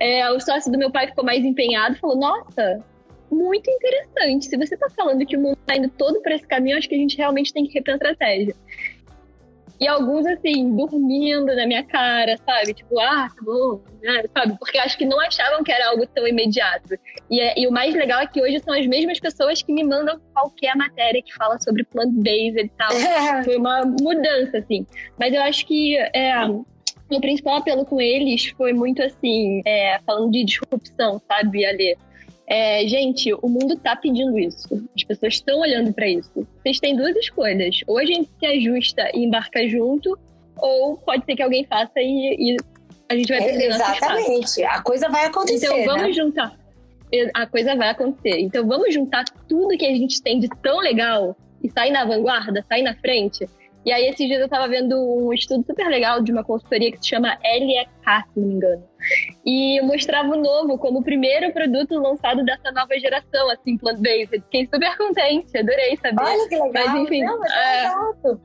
É, o sócio do meu pai ficou mais empenhado, falou, nossa, muito interessante, se você tá falando que o mundo tá indo todo para esse caminho, acho que a gente realmente tem que repensar a estratégia. E alguns, assim, dormindo na minha cara, sabe? Tipo, ah, tá bom, né? sabe? Porque acho que não achavam que era algo tão imediato. E, é, e, o mais legal é que hoje são as mesmas pessoas que me mandam qualquer matéria que fala sobre plant-based e tal. É. [laughs] Foi uma mudança, assim. Mas eu acho que é, o principal apelo com eles foi muito assim, é, falando de disrupção, sabe, Ali? É, gente, o mundo tá pedindo isso. As pessoas estão olhando para isso. Vocês têm duas escolhas. Ou a gente se ajusta e embarca junto, ou pode ser que alguém faça e, e a gente vai perder é, Exatamente. A coisa vai acontecer. Então vamos né? juntar. A coisa vai acontecer. Então vamos juntar tudo que a gente tem de tão legal e sair na vanguarda, sair na frente. E aí, esses dias eu tava vendo um estudo super legal de uma consultoria que se chama LEK, se não me engano. E mostrava o novo como o primeiro produto lançado dessa nova geração, assim, plant-based. Fiquei super contente, adorei saber. Olha que legal. Mas, enfim, não, mas é... exato.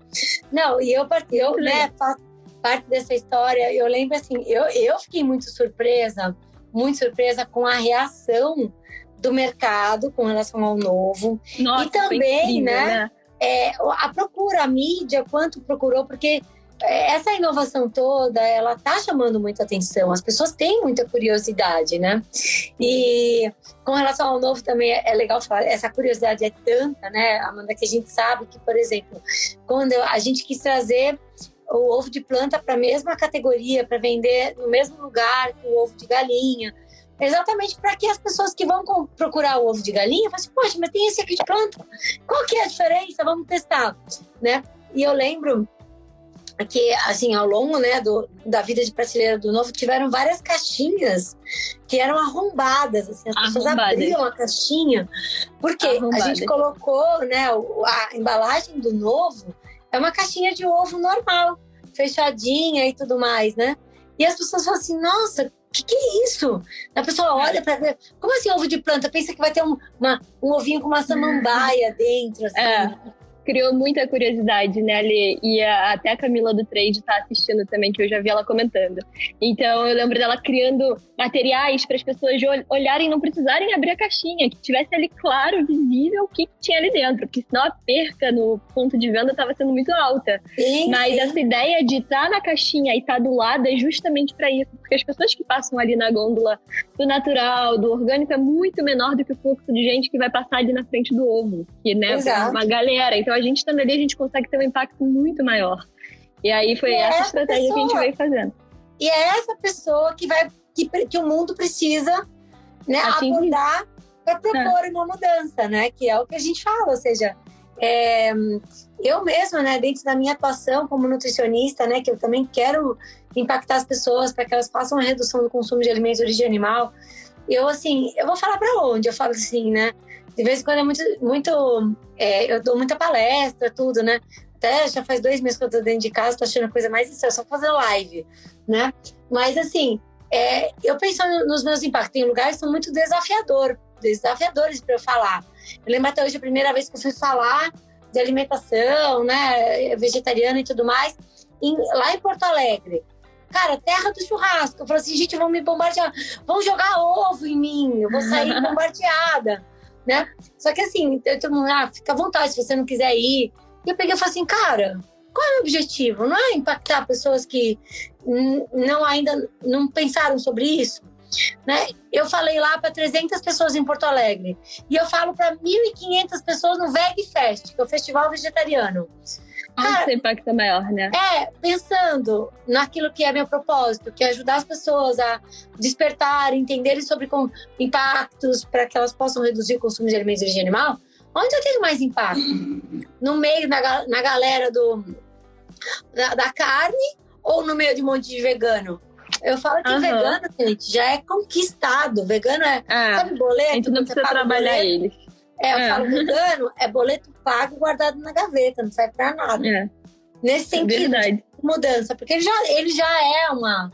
Não, e eu, eu né, faço parte dessa história. Eu lembro, assim, eu, eu fiquei muito surpresa, muito surpresa com a reação do mercado com relação ao novo. Nossa, e também, incrível, né? né? É, a procura, a mídia, quanto procurou, porque é, essa inovação toda, ela tá chamando muita atenção, as pessoas têm muita curiosidade, né? E com relação ao novo também é, é legal falar, essa curiosidade é tanta, né, Amanda, que a gente sabe que, por exemplo, quando a gente quis trazer o ovo de planta para a mesma categoria, para vender no mesmo lugar que o ovo de galinha, Exatamente para que as pessoas que vão procurar o ovo de galinha falam assim, poxa, mas tem esse aqui de planta. Qual que é a diferença? Vamos testar, né? E eu lembro que, assim, ao longo né, do, da vida de prateleira do Novo, tiveram várias caixinhas que eram arrombadas, assim, as pessoas abriam a caixinha, porque a gente colocou, né, a embalagem do Novo é uma caixinha de ovo normal, fechadinha e tudo mais, né? E as pessoas falam assim, nossa, que que é isso? A pessoa olha para ver, como assim ovo de planta? Pensa que vai ter um, uma, um ovinho com uma samambaia dentro, assim. É criou muita curiosidade, né, Ali? E a, até a Camila do Trade tá assistindo também, que eu já vi ela comentando. Então eu lembro dela criando materiais para as pessoas olharem, não precisarem abrir a caixinha, que tivesse ali claro, visível o que, que tinha ali dentro, porque senão a perca no ponto de venda estava sendo muito alta. Sim, Mas sim. essa ideia de estar tá na caixinha e estar tá do lado é justamente para isso, porque as pessoas que passam ali na gôndola do natural, do orgânico, é muito menor do que o fluxo de gente que vai passar ali na frente do ovo, que né, é uma galera. Então então, a gente estando ali, a gente consegue ter um impacto muito maior. E aí foi e essa, essa estratégia pessoa, que a gente veio fazendo. E é essa pessoa que vai que, que o mundo precisa né, abordar para propor é. uma mudança, né? Que é o que a gente fala, ou seja, é, eu mesma, né, dentro da minha atuação como nutricionista, né, que eu também quero impactar as pessoas para que elas façam a redução do consumo de alimentos de origem animal. Eu assim, eu vou falar para onde? Eu falo assim, né? De vez em quando é muito. muito é, eu dou muita palestra, tudo, né? Até já faz dois meses que eu tô dentro de casa, tô achando a coisa mais estranha, só fazer live, né? Mas assim, é, eu penso nos meus impactos. Tem lugares que são muito desafiador, desafiadores para eu falar. Eu lembro até hoje a primeira vez que eu fui falar de alimentação, né, vegetariana e tudo mais, em, lá em Porto Alegre. Cara, terra do churrasco. Eu falei assim, gente, vão me bombardear, vão jogar ovo em mim, eu vou sair [laughs] bombardeada né? Só que assim, todo mundo, ah, fica à vontade se você não quiser ir. E eu peguei e falei assim, cara, qual é o objetivo? Não é impactar pessoas que não ainda não pensaram sobre isso? Né? Eu falei lá para 300 pessoas em Porto Alegre e eu falo para 1.500 pessoas no Veg Fest, que é o festival vegetariano. Cara, Onde impacta maior, né? É, pensando naquilo que é meu propósito, que é ajudar as pessoas a despertar, entenderem sobre impactos para que elas possam reduzir o consumo de alimentos de origem animal. Onde eu tenho mais impacto? [laughs] No meio, na, na galera do, da, da carne ou no meio de um monte de vegano? Eu falo que uhum. vegano, gente, já é conquistado. Vegano é, é. sabe, boleto? A gente não precisa trabalhar boleto? eles. É, eu é. falo vegano, é boleto pago guardado na gaveta, não serve pra nada. É. Nesse sentido, é mudança, porque ele já, ele já é uma.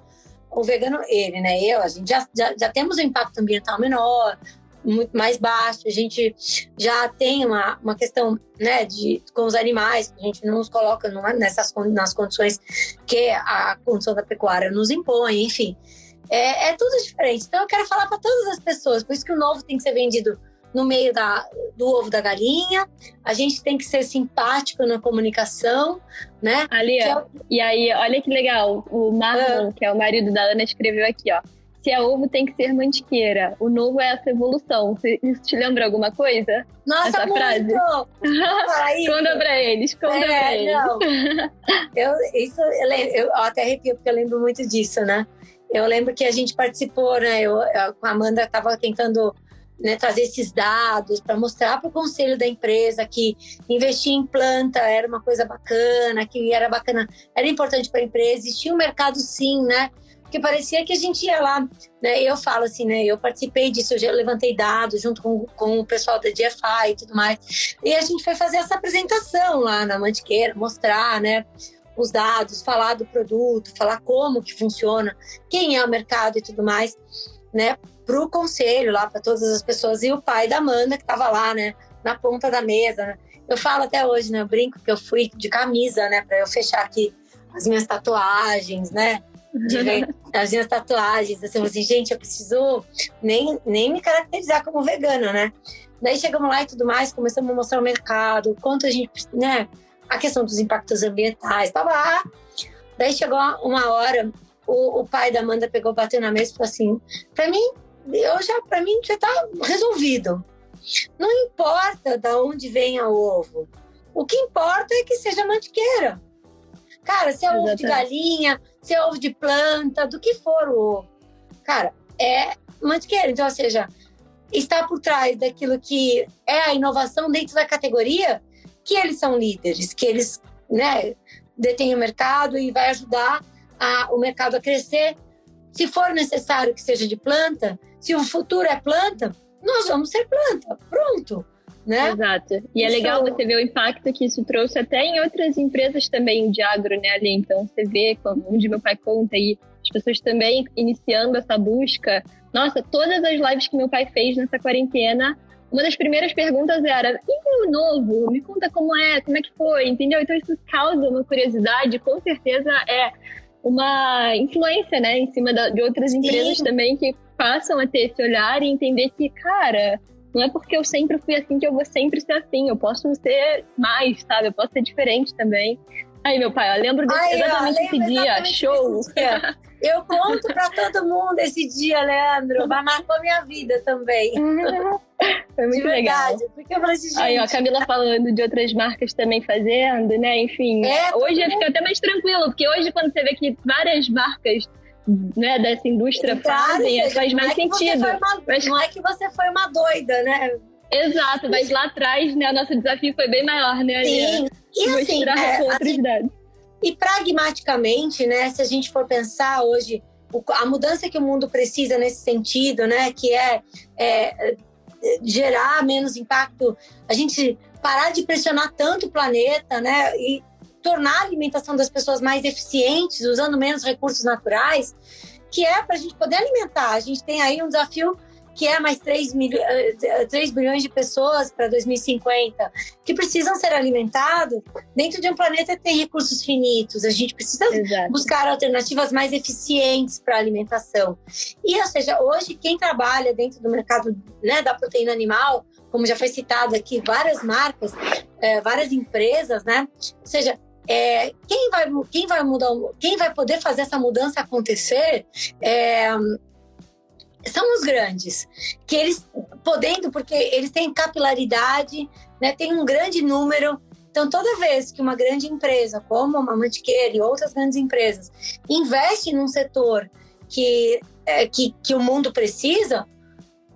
O vegano, ele, né? Eu, a gente já, já, já temos um impacto ambiental menor, muito mais baixo. A gente já tem uma, uma questão né, de, com os animais, a gente não nos coloca numa, nessas nas condições que a condição da pecuária nos impõe, enfim. É, é tudo diferente. Então eu quero falar para todas as pessoas, por isso que o novo tem que ser vendido no meio da, do ovo da galinha. A gente tem que ser simpático na comunicação, né? Ali, é... E aí, olha que legal. O Marlon, ah. que é o marido da Ana, escreveu aqui, ó. Se é ovo, tem que ser mantiqueira. O novo é essa evolução. Isso te lembra alguma coisa? Nossa, essa muito! [laughs] frase? conta pra eles, conta é, pra eles. Não. [laughs] eu, isso, eu, eu até arrepio, porque eu lembro muito disso, né? Eu lembro que a gente participou, né? Eu, com a Amanda estava tentando né, trazer esses dados, para mostrar para o conselho da empresa que investir em planta era uma coisa bacana, que era bacana, era importante para a empresa, existia um mercado sim, né? Porque parecia que a gente ia lá, né? Eu falo assim, né? Eu participei disso, eu levantei dados junto com, com o pessoal da DFI e tudo mais. E a gente foi fazer essa apresentação lá na Mantiqueira, mostrar, né? Os dados, falar do produto, falar como que funciona, quem é o mercado e tudo mais, né? Para o conselho lá, para todas as pessoas. E o pai da Amanda, que estava lá, né? Na ponta da mesa, né? Eu falo até hoje, né? Eu brinco que eu fui de camisa, né? Para eu fechar aqui as minhas tatuagens, né? [laughs] as minhas tatuagens. Assim, assim, gente, eu preciso nem, nem me caracterizar como vegana, né? Daí chegamos lá e tudo mais, começamos a mostrar o mercado, quanto a gente, né? A questão dos impactos ambientais, tava lá. Daí chegou uma hora, o, o pai da Amanda pegou, bateu na mesa e falou assim: para mim, eu já, para mim já tá resolvido. Não importa de onde venha o ovo. O que importa é que seja mantiqueira. Cara, se é ovo de galinha, se é ovo de planta, do que for o ovo. Cara, é mantiqueira. Então, ou seja, está por trás daquilo que é a inovação dentro da categoria, que eles são líderes, que eles né, detêm o mercado e vai ajudar a, o mercado a crescer. Se for necessário que seja de planta, se o futuro é planta, nós vamos ser planta. Pronto né? Exato. E é isso... é legal você ver o impacto que isso trouxe até em outras empresas também de agro, né, ali. Então você vê, como onde meu pai conta aí, as pessoas também iniciando essa busca. Nossa, todas as lives que meu pai fez nessa quarentena, uma das primeiras perguntas era: e o novo? Me conta como é, como é que foi, entendeu? Então isso causa uma curiosidade, com certeza é uma influência, né, em cima de outras Sim. empresas também que passam a ter esse olhar e entender que, cara, não é porque eu sempre fui assim que eu vou sempre ser assim. Eu posso ser mais, sabe? Eu posso ser diferente também. Aí, meu pai, eu lembro desse, Ai, exatamente esse dia. Show! Dia. Eu conto pra todo mundo esse dia, Leandro. Vai marcar minha vida também. [laughs] Foi muito legal. Porque eu falei assim, gente... Aí, ó, a Camila falando de outras marcas também fazendo, né? Enfim, é, hoje fica até mais tranquilo, porque hoje, quando você vê que várias marcas né, dessa indústria claro, fazem, seja, faz mais é sentido. Uma, mas... Não é que você foi uma doida, né? Exato, mas lá atrás, né, o nosso desafio foi bem maior, né? Sim, e assim, é, assim e pragmaticamente, né, se a gente for pensar hoje, a mudança que o mundo precisa nesse sentido, né, que é, é gerar menos impacto, a gente parar de pressionar tanto o planeta, né, e tornar a alimentação das pessoas mais eficientes, usando menos recursos naturais, que é para a gente poder alimentar. A gente tem aí um desafio que é mais 3, mil, 3 bilhões de pessoas para 2050, que precisam ser alimentados dentro de um planeta que tem recursos finitos. A gente precisa Exato. buscar alternativas mais eficientes para a alimentação. E, ou seja, hoje, quem trabalha dentro do mercado né, da proteína animal, como já foi citado aqui, várias marcas, é, várias empresas, né? Ou seja, é, quem, vai, quem vai mudar, quem vai poder fazer essa mudança acontecer é, são os grandes, que eles podendo, porque eles têm capilaridade, né, tem um grande número. Então, toda vez que uma grande empresa, como a Mantiqueira e outras grandes empresas, investe num setor que, é, que, que o mundo precisa,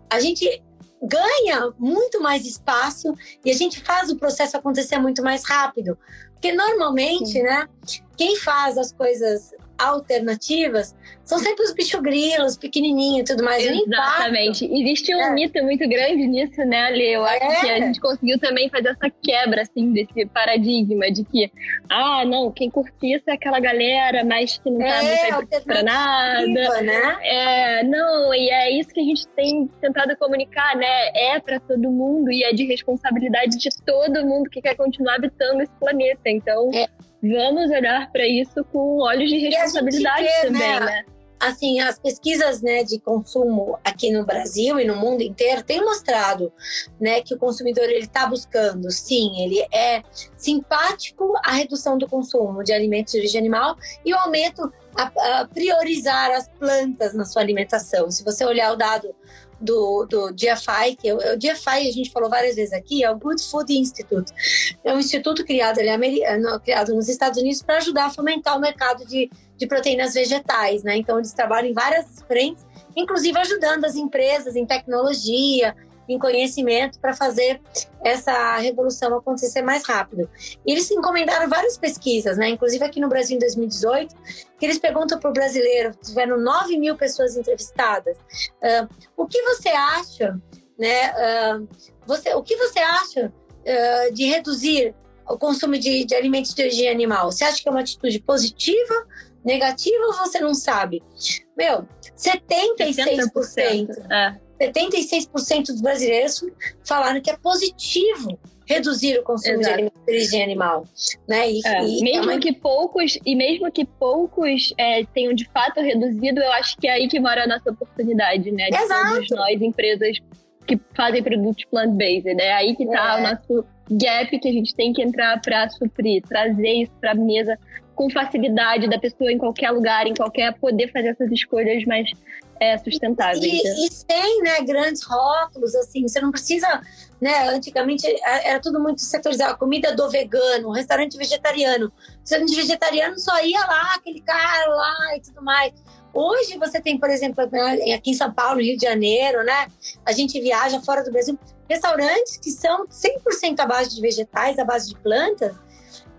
a gente ganha muito mais espaço e a gente faz o processo acontecer muito mais rápido. Porque normalmente, né, quem faz as coisas alternativas são sempre os bicho grilos, pequenininhos e tudo mais. Exatamente. Existe um é. mito muito grande nisso, né, Ale? Eu acho é. que a gente conseguiu também fazer essa quebra, assim, desse paradigma de que, ah, não, quem curte isso é aquela galera mais que não é, tá muito pra nada. Né? É, não, e é isso que a gente tem tentado comunicar, né? É para todo mundo e é de responsabilidade de todo mundo que quer continuar habitando esse planeta. Então, é vamos olhar para isso com olhos de responsabilidade vê, também, né? né? Assim, as pesquisas né, de consumo aqui no Brasil e no mundo inteiro têm mostrado né, que o consumidor está buscando, sim, ele é simpático à redução do consumo de alimentos de origem animal e o aumento a, a priorizar as plantas na sua alimentação. Se você olhar o dado do, do GFI, que é o GFI a gente falou várias vezes aqui, é o Good Food Institute. É um instituto criado, ele é criado nos Estados Unidos para ajudar a fomentar o mercado de, de proteínas vegetais, né? Então eles trabalham em várias frentes, inclusive ajudando as empresas em tecnologia em conhecimento para fazer essa revolução acontecer mais rápido. E eles encomendaram várias pesquisas, né? Inclusive aqui no Brasil em 2018, que eles perguntam para o brasileiro, tiveram 9 mil pessoas entrevistadas, uh, o que você acha, né? Uh, você, o que você acha uh, de reduzir o consumo de, de alimentos de origem animal? Você acha que é uma atitude positiva, negativa ou você não sabe? Meu, 76%. 70%. É. 76% dos brasileiros falaram que é positivo reduzir o consumo Exato. de alimentos de origem animal, né? E, é, e mesmo é uma... que poucos e mesmo que poucos é, tenham de fato reduzido, eu acho que é aí que mora a nossa oportunidade, né? De Exato. todos nós empresas que fazem produtos plant-based, né? Aí que tá é. o nosso gap que a gente tem que entrar para suprir, trazer isso para mesa com facilidade da pessoa em qualquer lugar, em qualquer poder fazer essas escolhas mais é, sustentáveis. E, né? e sem né, grandes rótulos, assim, você não precisa, né? Antigamente era tudo muito setorizado, comida do vegano, restaurante vegetariano. Restaurante vegetariano só ia lá, aquele cara lá e tudo mais. Hoje você tem, por exemplo, aqui em São Paulo, Rio de Janeiro, né? A gente viaja fora do Brasil, restaurantes que são 100% à base de vegetais, à base de plantas,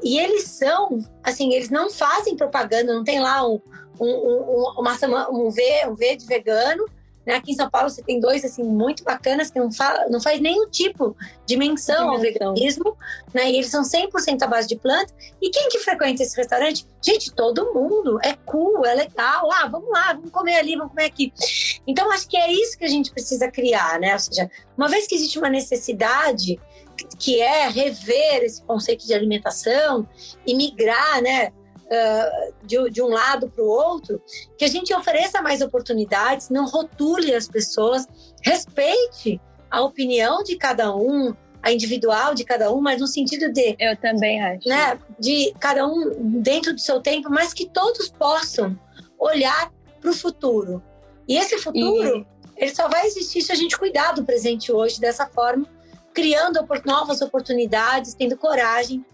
e eles são, assim, eles não fazem propaganda, não tem lá um, um, um, uma, um, v, um V de vegano. Né? Aqui em São Paulo você tem dois assim muito bacanas que não, fa não faz nenhum tipo de menção ao veganismo, né? E eles são 100% à base de planta. E quem que frequenta esse restaurante? Gente, todo mundo. É cool, é legal. Ah, vamos lá, vamos comer ali, vamos comer aqui. Então acho que é isso que a gente precisa criar, né? Ou seja, uma vez que existe uma necessidade que é rever esse conceito de alimentação e migrar, né? Uh, de, de, um lado para o outro, que a gente ofereça mais oportunidades, não rotule as pessoas, respeite a opinião de cada um, a individual de cada um, mas no sentido de. Eu também acho. Né, de cada um dentro do seu tempo, mas que todos possam olhar para o futuro. E esse futuro, e... ele só vai existir se a gente cuidar do presente hoje dessa forma criando novas oportunidades, tendo coragem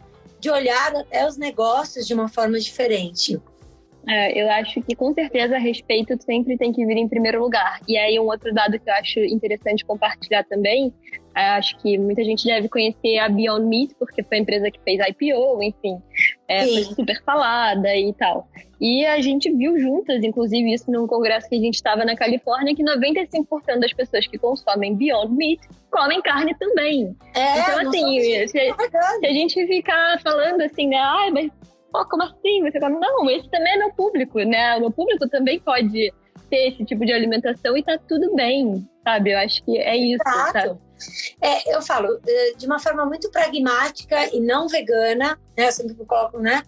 de olhar até os negócios de uma forma diferente. É, eu acho que com certeza respeito sempre tem que vir em primeiro lugar. E aí um outro dado que eu acho interessante compartilhar também, é, acho que muita gente deve conhecer a Beyond Meat, porque foi a empresa que fez IPO, enfim, é, foi super falada e tal. E a gente viu juntas, inclusive isso num congresso que a gente estava na Califórnia, que 95% das pessoas que consomem Beyond Meat comem carne também. É, então, assim, se, se, a gente ficar falando assim, né, ah, mas pô, como assim? Você fala, não, esse também é meu público, né? O meu público também pode ter esse tipo de alimentação e tá tudo bem, sabe? Eu acho que é isso, Exato. sabe? É, eu falo eh, de uma forma muito pragmática e não vegana, né? Eu sempre coloco, né?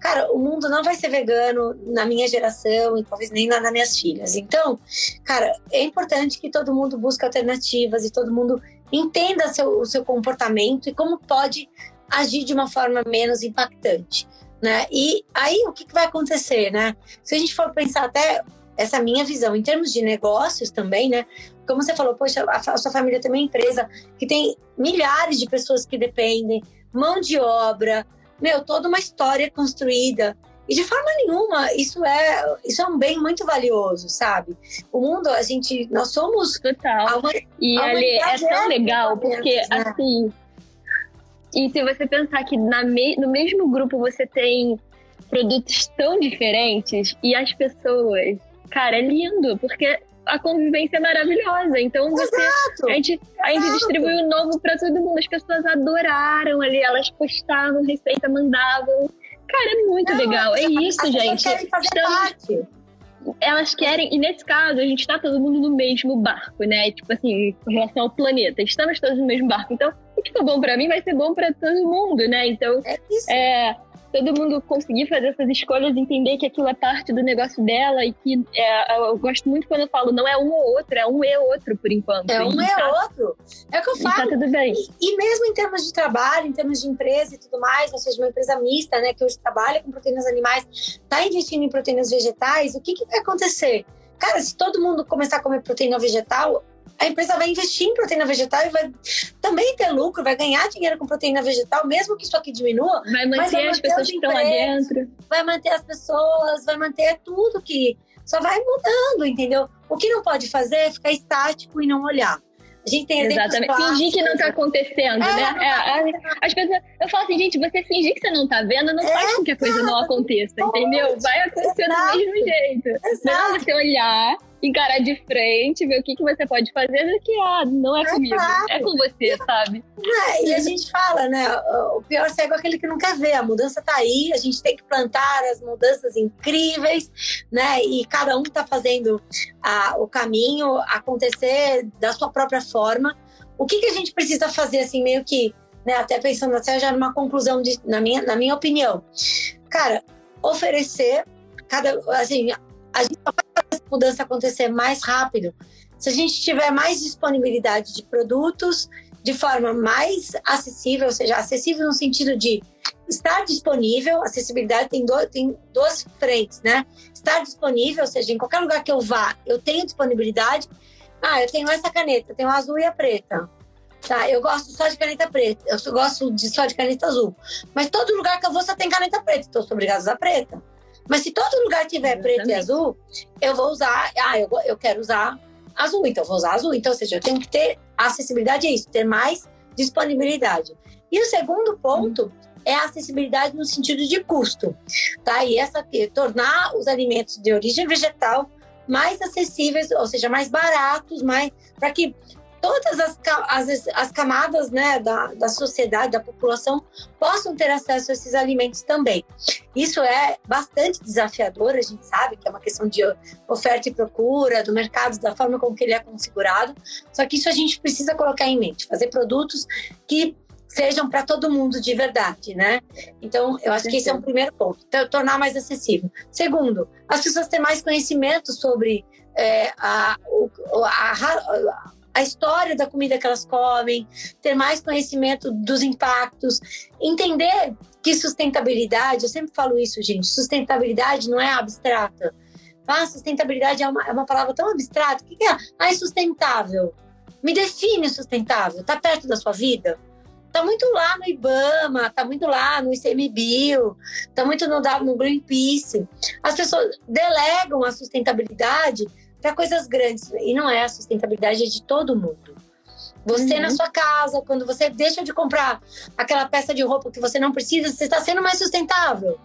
Cara, o mundo não vai ser vegano na minha geração e talvez nem na das minhas filhas. Então, cara, é importante que todo mundo busque alternativas e todo mundo entenda seu, o seu comportamento e como pode agir de uma forma menos impactante né? E aí o que, que vai acontecer, né? Se a gente for pensar até essa minha visão em termos de negócios também, né? Como você falou, poxa, a, a sua família tem uma empresa que tem milhares de pessoas que dependem, mão de obra, meu, toda uma história construída. E de forma nenhuma, isso é, isso é um bem muito valioso, sabe? O mundo, a gente, nós somos. Total. Uma, e ali é tão legal, porque né? assim, e se você pensar que na me, no mesmo grupo você tem produtos tão diferentes e as pessoas, cara, é lindo, porque a convivência é maravilhosa. Então você, Exato. a gente, a gente distribuiu novo para todo mundo. As pessoas adoraram ali, elas postavam receita, mandavam. Cara, é muito Não, legal. É isso, as gente. Querem fazer Estamos... parte elas querem, e nesse caso, a gente tá todo mundo no mesmo barco, né? Tipo assim, com relação ao planeta. Estamos todos no mesmo barco. Então, o que for bom para mim vai ser bom para todo mundo, né? Então, é, isso. é todo mundo conseguir fazer essas escolhas, entender que aquilo é parte do negócio dela e que é, eu gosto muito quando eu falo não é um ou outro, é um e outro por enquanto. É um e tá, outro. É o que eu falo. Tá tudo bem. E, e, mesmo em termos de trabalho, em termos de empresa e tudo mais, ou seja, uma empresa mista, né, que hoje trabalha com proteínas animais, está investindo em proteínas vegetais, o que, que vai acontecer? Cara, se todo mundo começar a comer proteína vegetal, a empresa vai investir em proteína vegetal e vai também ter lucro, vai ganhar dinheiro com proteína vegetal, mesmo que isso aqui diminua. Vai manter, vai manter as pessoas que estão lá dentro. Vai manter as pessoas, vai manter tudo que só vai mudando, entendeu? O que não pode fazer é ficar estático e não olhar. A gente tem Exatamente. Fingir que não tá acontecendo, é, né? Tá é, as pessoas, eu falo assim, gente, você fingir que você não tá vendo não é, faz com que a coisa não aconteça, entendeu? Vai acontecer Exato. do mesmo jeito. Exato. Melhor você olhar encarar de frente, ver o que, que você pode fazer, do que, ah, não é, é comigo, claro. é com você, sabe? É, e a gente fala, né, o pior cego é aquele que não quer ver, a mudança tá aí, a gente tem que plantar as mudanças incríveis, né, e cada um tá fazendo o caminho acontecer da sua própria forma. O que, que a gente precisa fazer, assim, meio que, né, até pensando até já numa conclusão, de, na, minha, na minha opinião. Cara, oferecer cada, assim, a gente só vai fazer essa mudança acontecer mais rápido se a gente tiver mais disponibilidade de produtos de forma mais acessível, ou seja, acessível no sentido de estar disponível, acessibilidade tem, do, tem duas frentes, né? Estar disponível, ou seja, em qualquer lugar que eu vá, eu tenho disponibilidade. Ah, eu tenho essa caneta, tenho a azul e a preta. Tá, eu gosto só de caneta preta, eu gosto de só de caneta azul. Mas todo lugar que eu vou só tem caneta preta, então eu sou obrigada a usar preta. Mas se todo lugar tiver preto e azul, eu vou usar. Ah, eu, eu quero usar azul, então eu vou usar azul. Então, ou seja, eu tenho que ter acessibilidade é isso, ter mais disponibilidade. E o segundo ponto hum. é a acessibilidade no sentido de custo, tá? E essa aqui, tornar os alimentos de origem vegetal mais acessíveis, ou seja, mais baratos, mais para que todas as, as, as camadas né, da, da sociedade, da população, possam ter acesso a esses alimentos também. Isso é bastante desafiador, a gente sabe que é uma questão de oferta e procura, do mercado, da forma como que ele é configurado, só que isso a gente precisa colocar em mente, fazer produtos que sejam para todo mundo de verdade, né? Então, eu acho que esse é um primeiro ponto, então, tornar mais acessível. Segundo, as pessoas terem mais conhecimento sobre é, a, a, a a história da comida que elas comem, ter mais conhecimento dos impactos, entender que sustentabilidade, eu sempre falo isso, gente, sustentabilidade não é abstrata. Ah, sustentabilidade é uma, é uma palavra tão abstrata. O que é? Ah, é sustentável. Me define sustentável. Está perto da sua vida? Está muito lá no IBAMA, está muito lá no ICMBio, está muito no, no Greenpeace. As pessoas delegam a sustentabilidade para coisas grandes. E não é a sustentabilidade é de todo mundo. Você uhum. na sua casa, quando você deixa de comprar aquela peça de roupa que você não precisa, você está sendo mais sustentável.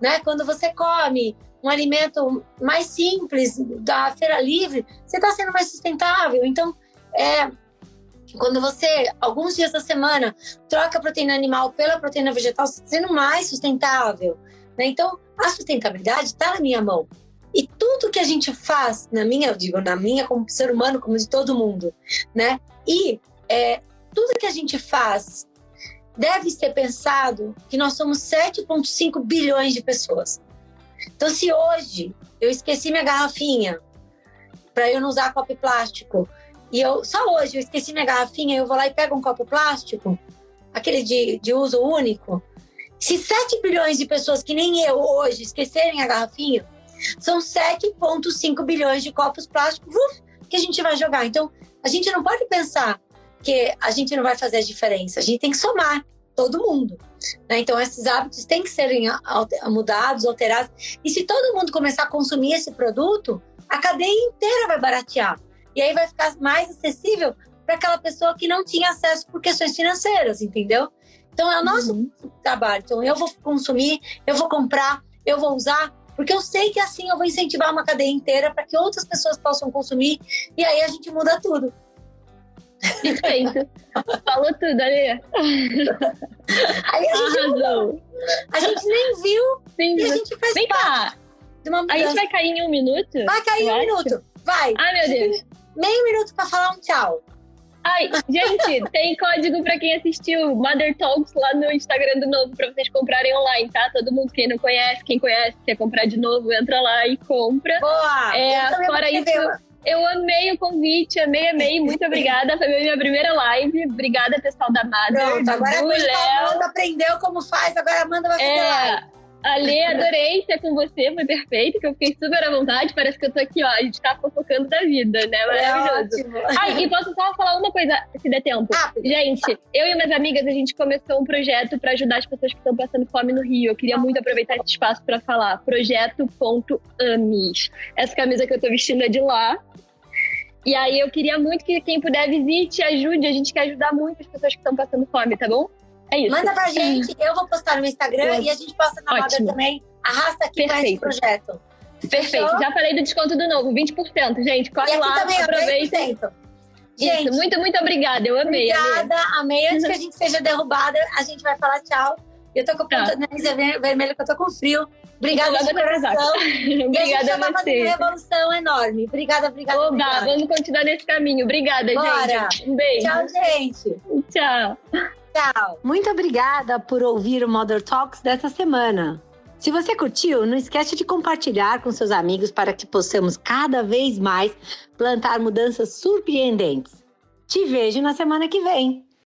Né? Quando você come um alimento mais simples da feira livre, você está sendo mais sustentável. Então, é, quando você, alguns dias da semana, troca a proteína animal pela proteína vegetal, você está sendo mais sustentável. Né? Então, a sustentabilidade está na minha mão. E tudo que a gente faz, na minha, eu digo, na minha como ser humano, como de todo mundo, né? E é, tudo que a gente faz deve ser pensado que nós somos 7,5 bilhões de pessoas. Então, se hoje eu esqueci minha garrafinha para eu não usar copo plástico, e eu só hoje eu esqueci minha garrafinha, eu vou lá e pego um copo plástico, aquele de, de uso único. Se 7 bilhões de pessoas que nem eu hoje esquecerem a garrafinha, são 7,5 bilhões de copos plásticos uf, que a gente vai jogar. Então, a gente não pode pensar que a gente não vai fazer a diferença. A gente tem que somar todo mundo. Né? Então, esses hábitos têm que serem mudados, alterados. E se todo mundo começar a consumir esse produto, a cadeia inteira vai baratear. E aí vai ficar mais acessível para aquela pessoa que não tinha acesso por questões financeiras, entendeu? Então, é o nosso uhum. trabalho. Então, eu vou consumir, eu vou comprar, eu vou usar, porque eu sei que assim eu vou incentivar uma cadeia inteira para que outras pessoas possam consumir e aí a gente muda tudo. Perfeito. Falou tudo, Ali. Aí a gente, Arrasou. a gente nem viu Sim, e a gente faz Vem cá. De uma a gente vai cair em um minuto? Vai cair em um acho. minuto. Vai. Ai, meu Deus. Meio minuto para falar um tchau. Ai, gente, tem código pra quem assistiu Mother Talks lá no Instagram do Novo pra vocês comprarem online, tá? Todo mundo, quem não conhece, quem conhece, quer comprar de novo, entra lá e compra. Boa! É, fora isso, eu amei o convite, amei, amei. Muito [laughs] obrigada. Foi a minha primeira live. Obrigada, pessoal da Mother. Pronto, agora a Amanda aprendeu como faz, agora a Amanda vai fazer é, live. Ale, adorei ser com você, foi perfeito, que eu fiquei super à vontade. Parece que eu tô aqui, ó, a gente tá fofocando da vida, né? É Maravilhoso. É Ai, e posso só falar uma coisa, se der tempo. Ah, gente, eu e minhas amigas, a gente começou um projeto para ajudar as pessoas que estão passando fome no Rio. Eu queria muito aproveitar esse espaço para falar. Projeto.amis. Essa camisa que eu tô vestindo é de lá. E aí eu queria muito que quem puder visite, ajude. A gente quer ajudar muito as pessoas que estão passando fome, tá bom? É isso. Manda pra gente, eu vou postar no Instagram e a gente posta na Ótimo. moda também. Arrasta aqui para esse projeto. Perfeito. Fechou? Já falei do desconto do novo, 20%. Gente, corre lá, também, aproveita. 10%. Gente, Isso, muito, muito obrigada. Eu amei. Obrigada, amei. Antes que a gente seja derrubada, a gente vai falar tchau. Eu tô com o ponto tá. vermelho, que eu tô com frio. Obrigada de coração. [laughs] obrigada a tá fazendo uma revolução enorme. Obrigada, obrigada. Oba, obrigada. vamos continuar nesse caminho. Obrigada, Bora. gente. Um beijo. Tchau, gente. Tchau. Muito obrigada por ouvir o Mother Talks dessa semana. Se você curtiu, não esquece de compartilhar com seus amigos para que possamos cada vez mais plantar mudanças surpreendentes. Te vejo na semana que vem.